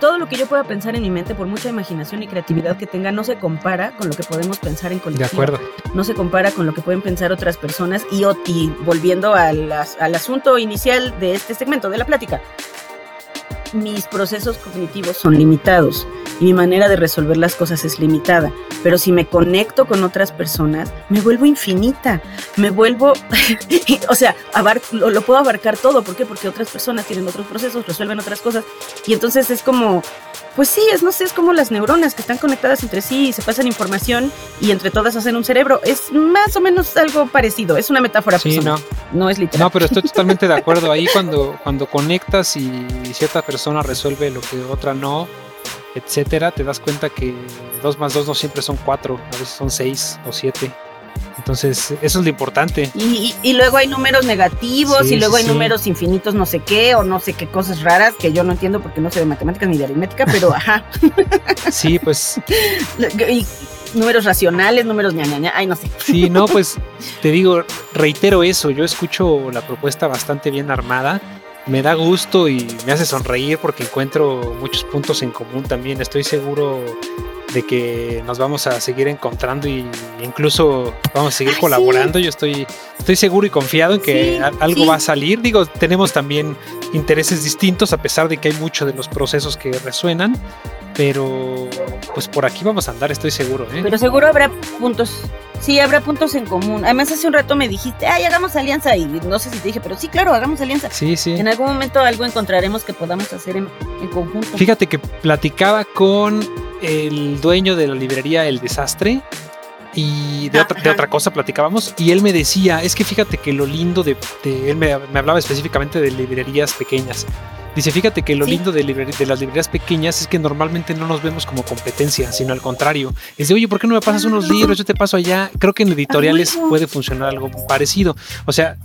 todo lo que yo pueda pensar en mi mente, por mucha imaginación y creatividad que tenga, no se compara con lo que podemos pensar en colectivo. De acuerdo. No se compara con lo que pueden pensar otras personas. Y, y volviendo al, al asunto inicial de este segmento de la plática, mis procesos cognitivos son limitados y mi manera de resolver las cosas es limitada. Pero si me conecto con otras personas, me vuelvo infinita, me vuelvo, <laughs> o sea, lo, lo, puedo abarcar todo. ¿Por qué? Porque otras personas tienen otros procesos, resuelven otras cosas. Y entonces es como, pues sí, es, no sé, es como las neuronas que están conectadas entre sí y se pasan información y entre todas hacen un cerebro. Es más o menos algo parecido, es una metáfora. Sí, no. no es literal. No, pero estoy <laughs> totalmente de acuerdo. Ahí cuando, cuando conectas y cierta persona resuelve lo que otra no, etcétera, te das cuenta que dos más dos no siempre son cuatro, a veces son seis o siete. Entonces, eso es lo importante. Y, luego hay números negativos y luego hay números infinitos, no sé qué, o no sé qué cosas raras que yo no entiendo porque no sé de matemáticas ni de aritmética, pero <laughs> ajá. Sí, pues. y números racionales, números ña, ña, ay, no sé. Sí, no, pues <laughs> te digo, reitero eso, yo escucho la propuesta bastante bien armada me da gusto y me hace sonreír porque encuentro muchos puntos en común también. Estoy seguro de que nos vamos a seguir encontrando y incluso vamos a seguir colaborando. Yo estoy, estoy seguro y confiado en que algo va a salir. Digo, tenemos también intereses distintos a pesar de que hay muchos de los procesos que resuenan. Pero pues por aquí vamos a andar, estoy seguro. ¿eh? Pero seguro habrá puntos Sí, habrá puntos en común. Además, hace un rato me dijiste, ay, hagamos alianza. Y no sé si te dije, pero sí, claro, hagamos alianza. Sí, sí. En algún momento algo encontraremos que podamos hacer en, conjunto. Fíjate que platicaba con el dueño de la librería El Desastre y de, otra, de otra, cosa platicábamos y él me decía, es que fíjate que lo lindo de, él me, me, hablaba específicamente de librerías pequeñas Dice, fíjate que lo lindo de, de, las librerías pequeñas es que normalmente no nos vemos como competencia, sino al contrario. Es de, oye, ¿por qué no me pasas unos libros? Yo te paso allá. Creo que en editoriales puede funcionar algo parecido. O sea,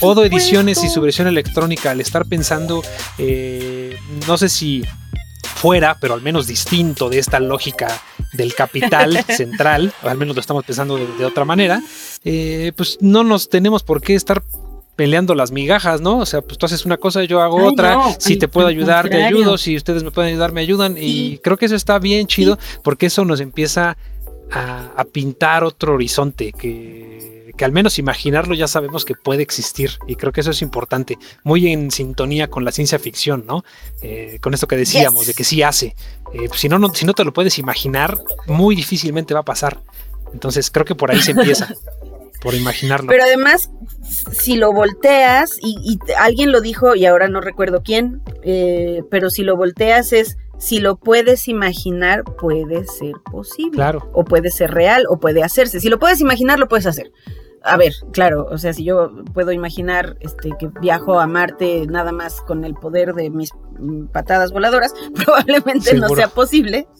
Odo Ediciones y su versión electrónica, al estar pensando, eh, no sé si fuera, pero al menos distinto de esta lógica del capital <laughs> central, o al menos lo estamos pensando de, otra manera, eh, pues no nos tenemos por qué estar peleando las migajas, ¿no? O sea, pues tú haces una cosa, yo hago otra, si te puedo ayudar, te ayudo, si ustedes me pueden ayudar, me ayudan, y creo que eso está bien chido, porque eso nos empieza a, pintar otro horizonte que, que, al menos imaginarlo ya sabemos que puede existir, y creo que eso es importante, muy en sintonía con la ciencia ficción, ¿no? Eh, con esto que decíamos, de que sí hace. Eh, pues si, no, no, si no te lo puedes imaginar, muy difícilmente va a pasar. Entonces creo que por ahí se empieza. <laughs> por imaginarlo. Pero además, si lo volteas, y, alguien lo dijo, y ahora no recuerdo quién, eh, pero si lo volteas es, si lo puedes imaginar, puede ser posible. Claro. O puede ser real, o puede hacerse. Si lo puedes imaginar, lo puedes hacer. a ver, claro, o sea, si yo puedo imaginar este, que viajo a Marte nada más con el poder de mis mm, patadas voladoras, <laughs> probablemente no sea posible. <laughs>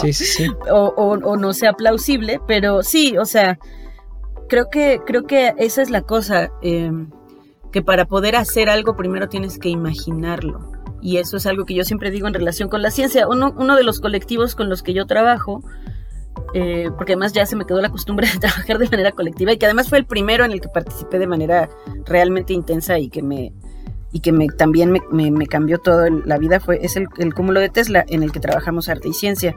Sí, sí, sí. O, no sea plausible, pero sí, o sea, creo que, creo que esa es la cosa, em, que para poder hacer algo primero tienes que imaginarlo. Y eso es algo que yo siempre digo en relación con la ciencia. Uno, uno de los colectivos con los que yo trabajo, eh, porque además ya se me quedó la costumbre de <laughs> trabajar de manera colectiva y que además fue el primero en el que participé de manera realmente intensa y que me, y que me, también me, cambió toda la vida fue, es el, cúmulo de Tesla en el que trabajamos arte y ciencia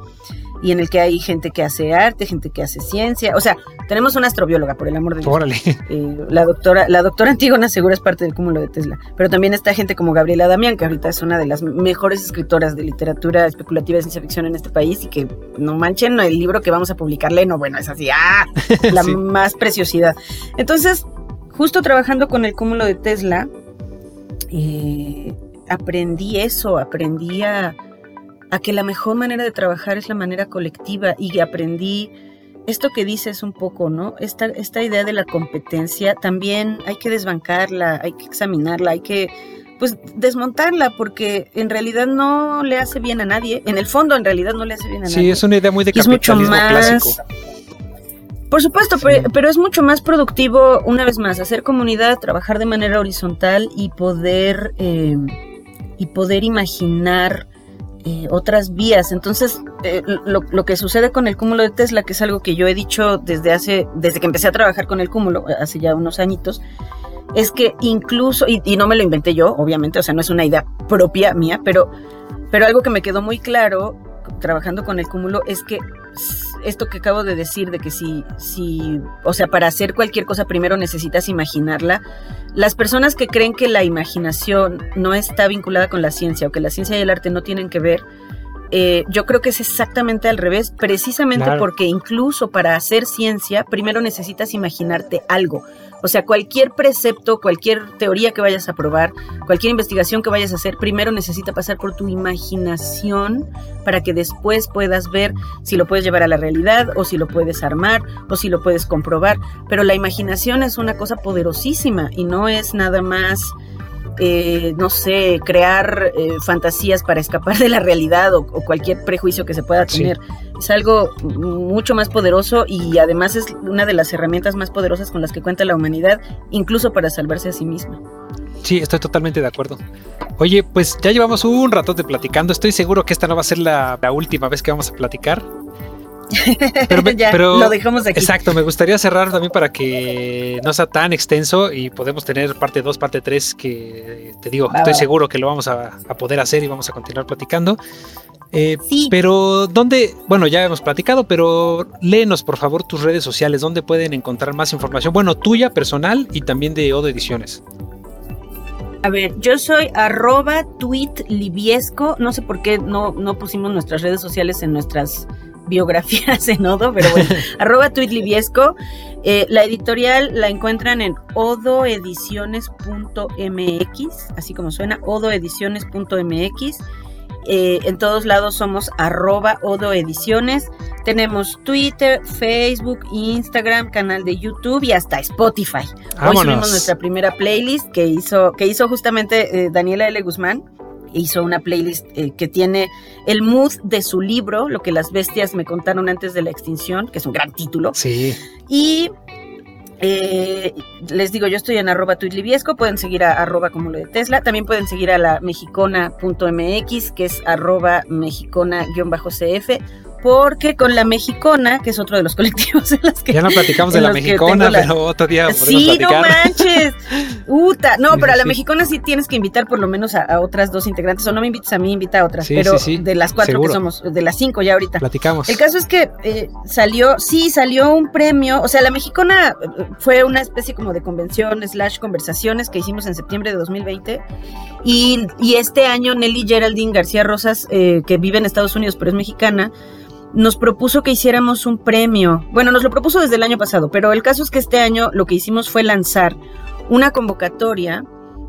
y en el que hay gente que hace arte, gente que hace ciencia. O sea, tenemos una astrobióloga, por el amor de Dios. Órale. Eh, la doctora, la doctora Antígona seguro es parte del cúmulo de Tesla. Pero también está gente como Gabriela Damián, que ahorita es una de las mejores escritoras de literatura especulativa de ciencia ficción en este país y que no manchen el libro que vamos a publicarle, no, bueno, es así, ¡ah! <laughs> La más preciosidad. Entonces, justo trabajando con el cúmulo de Tesla, eh, aprendí eso, aprendí a, que la mejor manera de trabajar es la manera colectiva y aprendí esto que dices un poco, ¿no? Esta, esta idea de la competencia también hay que desbancarla, hay que examinarla, hay que pues desmontarla porque en realidad no le hace bien a nadie. En el fondo en realidad no le hace bien a nadie. Sí, es una idea muy de capitalismo clásico por supuesto, pero, es mucho más productivo, una vez más, hacer comunidad, trabajar de manera horizontal y poder, eh, y poder imaginar eh, otras vías. Entonces, eh, lo, que sucede con el cúmulo de Tesla, que es algo que yo he dicho desde hace, desde que empecé a trabajar con el cúmulo, hace ya unos añitos, es que incluso, y, y no me lo inventé yo, obviamente, o sea, no es una idea propia mía, pero, pero algo que me quedó muy claro trabajando con el cúmulo es que esto que acabo de decir, de que si, si, o sea, para hacer cualquier cosa primero necesitas imaginarla, las personas que creen que la imaginación no está vinculada con la ciencia o que la ciencia y el arte no tienen que ver, eh, yo creo que es exactamente al revés, precisamente porque incluso para hacer ciencia, primero necesitas imaginarte algo. O sea, cualquier precepto, cualquier teoría que vayas a probar, cualquier investigación que vayas a hacer, primero necesita pasar por tu imaginación para que después puedas ver si lo puedes llevar a la realidad o si lo puedes armar o si lo puedes comprobar. Pero la imaginación es una cosa poderosísima y no es nada más eh, no sé, crear eh, fantasías para escapar de la realidad o, cualquier prejuicio que se pueda tener. Es algo mucho más poderoso y además es una de las herramientas más poderosas con las que cuenta la humanidad, incluso para salvarse a sí misma. Sí, estoy totalmente de acuerdo. Oye, pues ya llevamos un rato de platicando. Estoy seguro que esta no va a ser la última vez que vamos a platicar. <laughs> Pero, lo dejamos aquí. Exacto, me gustaría cerrar también para que no sea tan extenso y podemos tener parte 2, parte 3 que te digo, estoy seguro que lo vamos a, poder hacer y vamos a continuar platicando. Eh, sí. Pero, ¿dónde? Bueno, ya hemos platicado, pero léenos por favor tus redes sociales, ¿dónde pueden encontrar más información? Bueno, tuya, personal y también de Odo Ediciones. A ver, yo soy arroba tweet libiesco. No sé por qué no, no pusimos nuestras redes sociales en nuestras biografías <laughs> en Odo, pero bueno, <laughs> arroba tuitliviesco. Eh, la editorial la encuentran en odoediciones.mx, así como suena, odoediciones.mx. Eh, en todos lados somos arroba odoediciones. Tenemos Twitter, Facebook, Instagram, canal de YouTube y hasta Spotify. Hoy subimos nuestra primera playlist que hizo, que hizo justamente eh, Daniela L. Guzmán hizo una playlist eh, que tiene el mood de su libro, Lo que las bestias me contaron antes de la extinción, que es un gran título. Sí. Y eh, les digo, yo estoy en arroba tuitliviesco, pueden seguir a arroba como lo de Tesla, también pueden seguir a la mexicona.mx, que es arroba mexicona-cf, porque con la mexicona, que es otro de los <laughs> colectivos en los que... Ya no platicamos de la mexicona, pero otro día Sí, no manches. Uta. No, pero a la mexicona sí tienes que invitar por lo menos a, otras dos integrantes, o no me invites a mí, invita a otras, pero de las cuatro que somos, de las cinco ya ahorita. Platicamos. El caso es que eh, salió, sí, salió un premio, o sea, la mexicona eh, fue una especie como de convención slash conversaciones que hicimos en septiembre de 2020 y, y este año Nelly Geraldine García Rosas, eh, que vive en Estados Unidos pero es mexicana, nos propuso que hiciéramos un premio. Bueno, nos lo propuso desde el año pasado, pero el caso es que este año lo que hicimos fue lanzar una convocatoria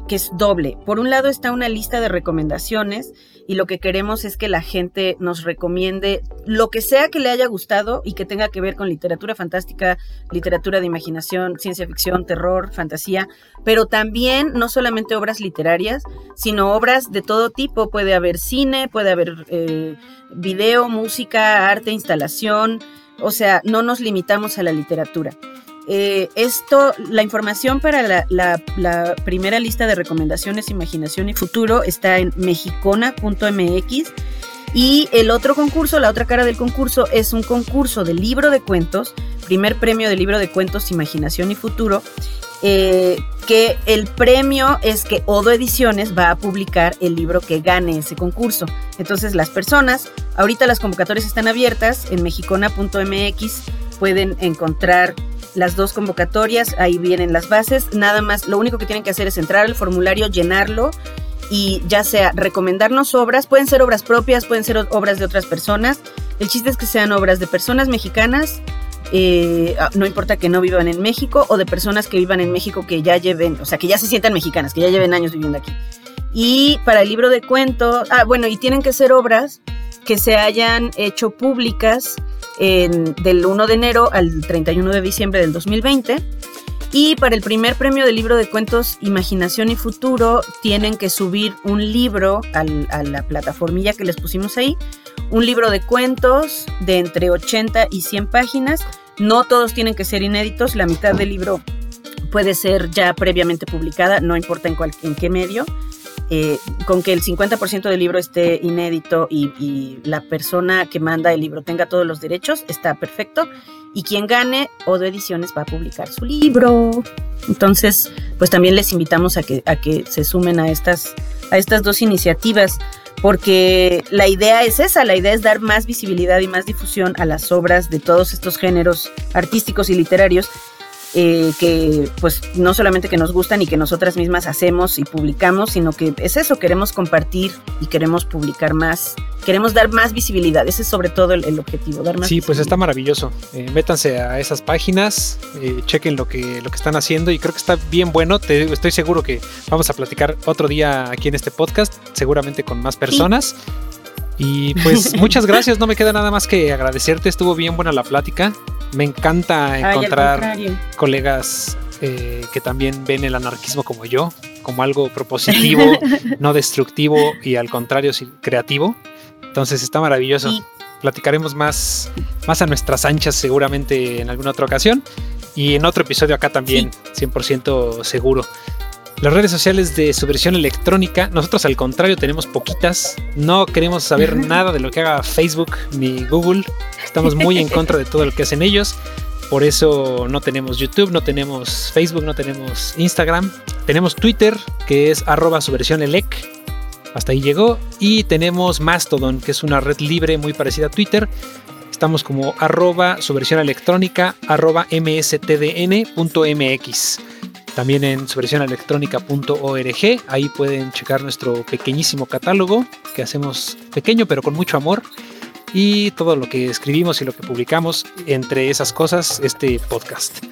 que es doble. Por un lado está una lista de recomendaciones y lo que queremos es que la gente nos recomiende lo que sea que le haya gustado y que tenga que ver con literatura fantástica, literatura de imaginación, ciencia ficción, terror, fantasía, pero también no solamente obras literarias, sino obras de todo tipo. Puede haber cine, puede haber eh, video, música, arte, instalación. O sea, no nos limitamos a la literatura. Eh, esto, la información para la, primera lista de recomendaciones, imaginación y futuro está en mexicona.mx. Y el otro concurso, la otra cara del concurso, es un concurso de libro de cuentos, primer premio de libro de cuentos, imaginación y futuro, eh, que el premio es que Odo Ediciones va a publicar el libro que gane ese concurso. Entonces las personas, ahorita las convocatorias están abiertas en mexicona.mx, pueden encontrar las dos convocatorias, ahí vienen las bases, nada más, lo único que tienen que hacer es entrar al formulario, llenarlo y ya sea recomendarnos obras, pueden ser obras propias, pueden ser obras de otras personas, el chiste es que sean obras de personas mexicanas, eh, ah, no importa que no vivan en México o de personas que vivan en México que ya lleven, o sea, que ya se sientan mexicanas, que ya lleven años viviendo aquí. Y para el libro de cuentos, ah, bueno, y tienen que ser obras que se hayan hecho públicas del 1 de enero al 31 de diciembre del 2020. Y para el primer premio del libro de cuentos Imaginación y Futuro tienen que subir un libro a la plataformilla que les pusimos ahí. Un libro de cuentos de entre 80 y 100 páginas. No todos tienen que ser inéditos, la mitad del libro puede ser ya previamente publicada, no importa en, en qué medio. Eh, con que el 50% del libro esté inédito y, la persona que manda el libro tenga todos los derechos, está perfecto. Y quien gane, Odo Ediciones va a publicar su libro. Entonces, pues también les invitamos a que, a que se sumen a estas, a estas dos iniciativas, porque la idea es esa, la idea es dar más visibilidad y más difusión a las obras de todos estos géneros artísticos y literarios eh, que pues no solamente que nos gustan y que nosotras mismas hacemos y publicamos, sino que es eso, queremos compartir y queremos publicar más, queremos dar más visibilidad, ese es sobre todo el, objetivo, dar más. Sí, pues está maravilloso, eh, métanse a esas páginas, eh, chequen lo que, lo que están haciendo y creo que está bien bueno, Te, estoy seguro que vamos a platicar otro día aquí en este podcast, seguramente con más personas. Y pues <laughs> muchas gracias, no me queda nada más que agradecerte, estuvo bien buena la plática. Me encanta encontrar colegas eh, que también ven el anarquismo como yo, como algo propositivo, <laughs> no destructivo y al contrario creativo. Entonces está maravilloso. Platicaremos más, más a nuestras anchas seguramente en alguna otra ocasión y en otro episodio acá también, 100% seguro. Las redes sociales de su versión electrónica, nosotros al contrario tenemos poquitas, no queremos saber nada de lo que haga Facebook ni Google, estamos muy en contra de todo lo que hacen ellos, por eso no tenemos YouTube, no tenemos Facebook, no tenemos Instagram, tenemos Twitter que es arroba su versión elec, hasta ahí llegó, y tenemos Mastodon que es una red libre muy parecida a Twitter, estamos como arroba su versión electrónica arroba mstdn.mx también en su. Ahí pueden checar nuestro pequeñísimo catálogo que hacemos pequeño pero con mucho amor. Y todo lo que escribimos y lo que publicamos, entre esas cosas, este podcast.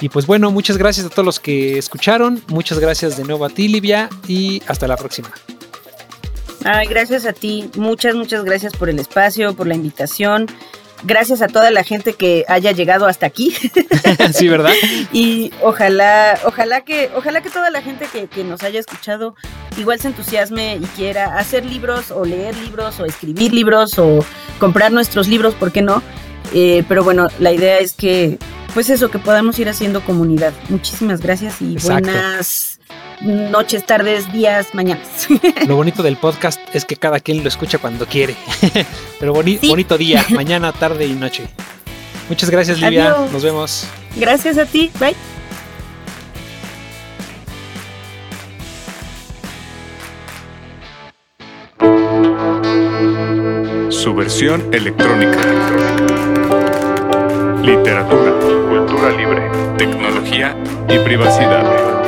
Y pues bueno, muchas gracias a todos los que escucharon. Muchas gracias de nuevo a ti, Livia. Y hasta la próxima. Ay, gracias a ti. Muchas, muchas gracias por el espacio, por la invitación gracias a toda la gente que haya llegado hasta aquí. <laughs> sí, ¿verdad? <laughs> y ojalá, ojalá que, ojalá que toda la gente que, que, nos haya escuchado igual se entusiasme y quiera hacer libros o leer libros o escribir libros o comprar nuestros libros, ¿por qué no? Eh, pero bueno, la idea es que, pues eso, que podamos ir haciendo comunidad. Muchísimas gracias y buenas noches, tardes, días, mañanas. <laughs> Lo bonito del podcast es que cada quien lo escucha cuando quiere. <laughs> Pero bonito día, <laughs> mañana, tarde y noche. Muchas gracias, Livia. Nos vemos. Gracias a ti. Bye. Su versión electrónica. Literatura, cultura libre, tecnología y privacidad.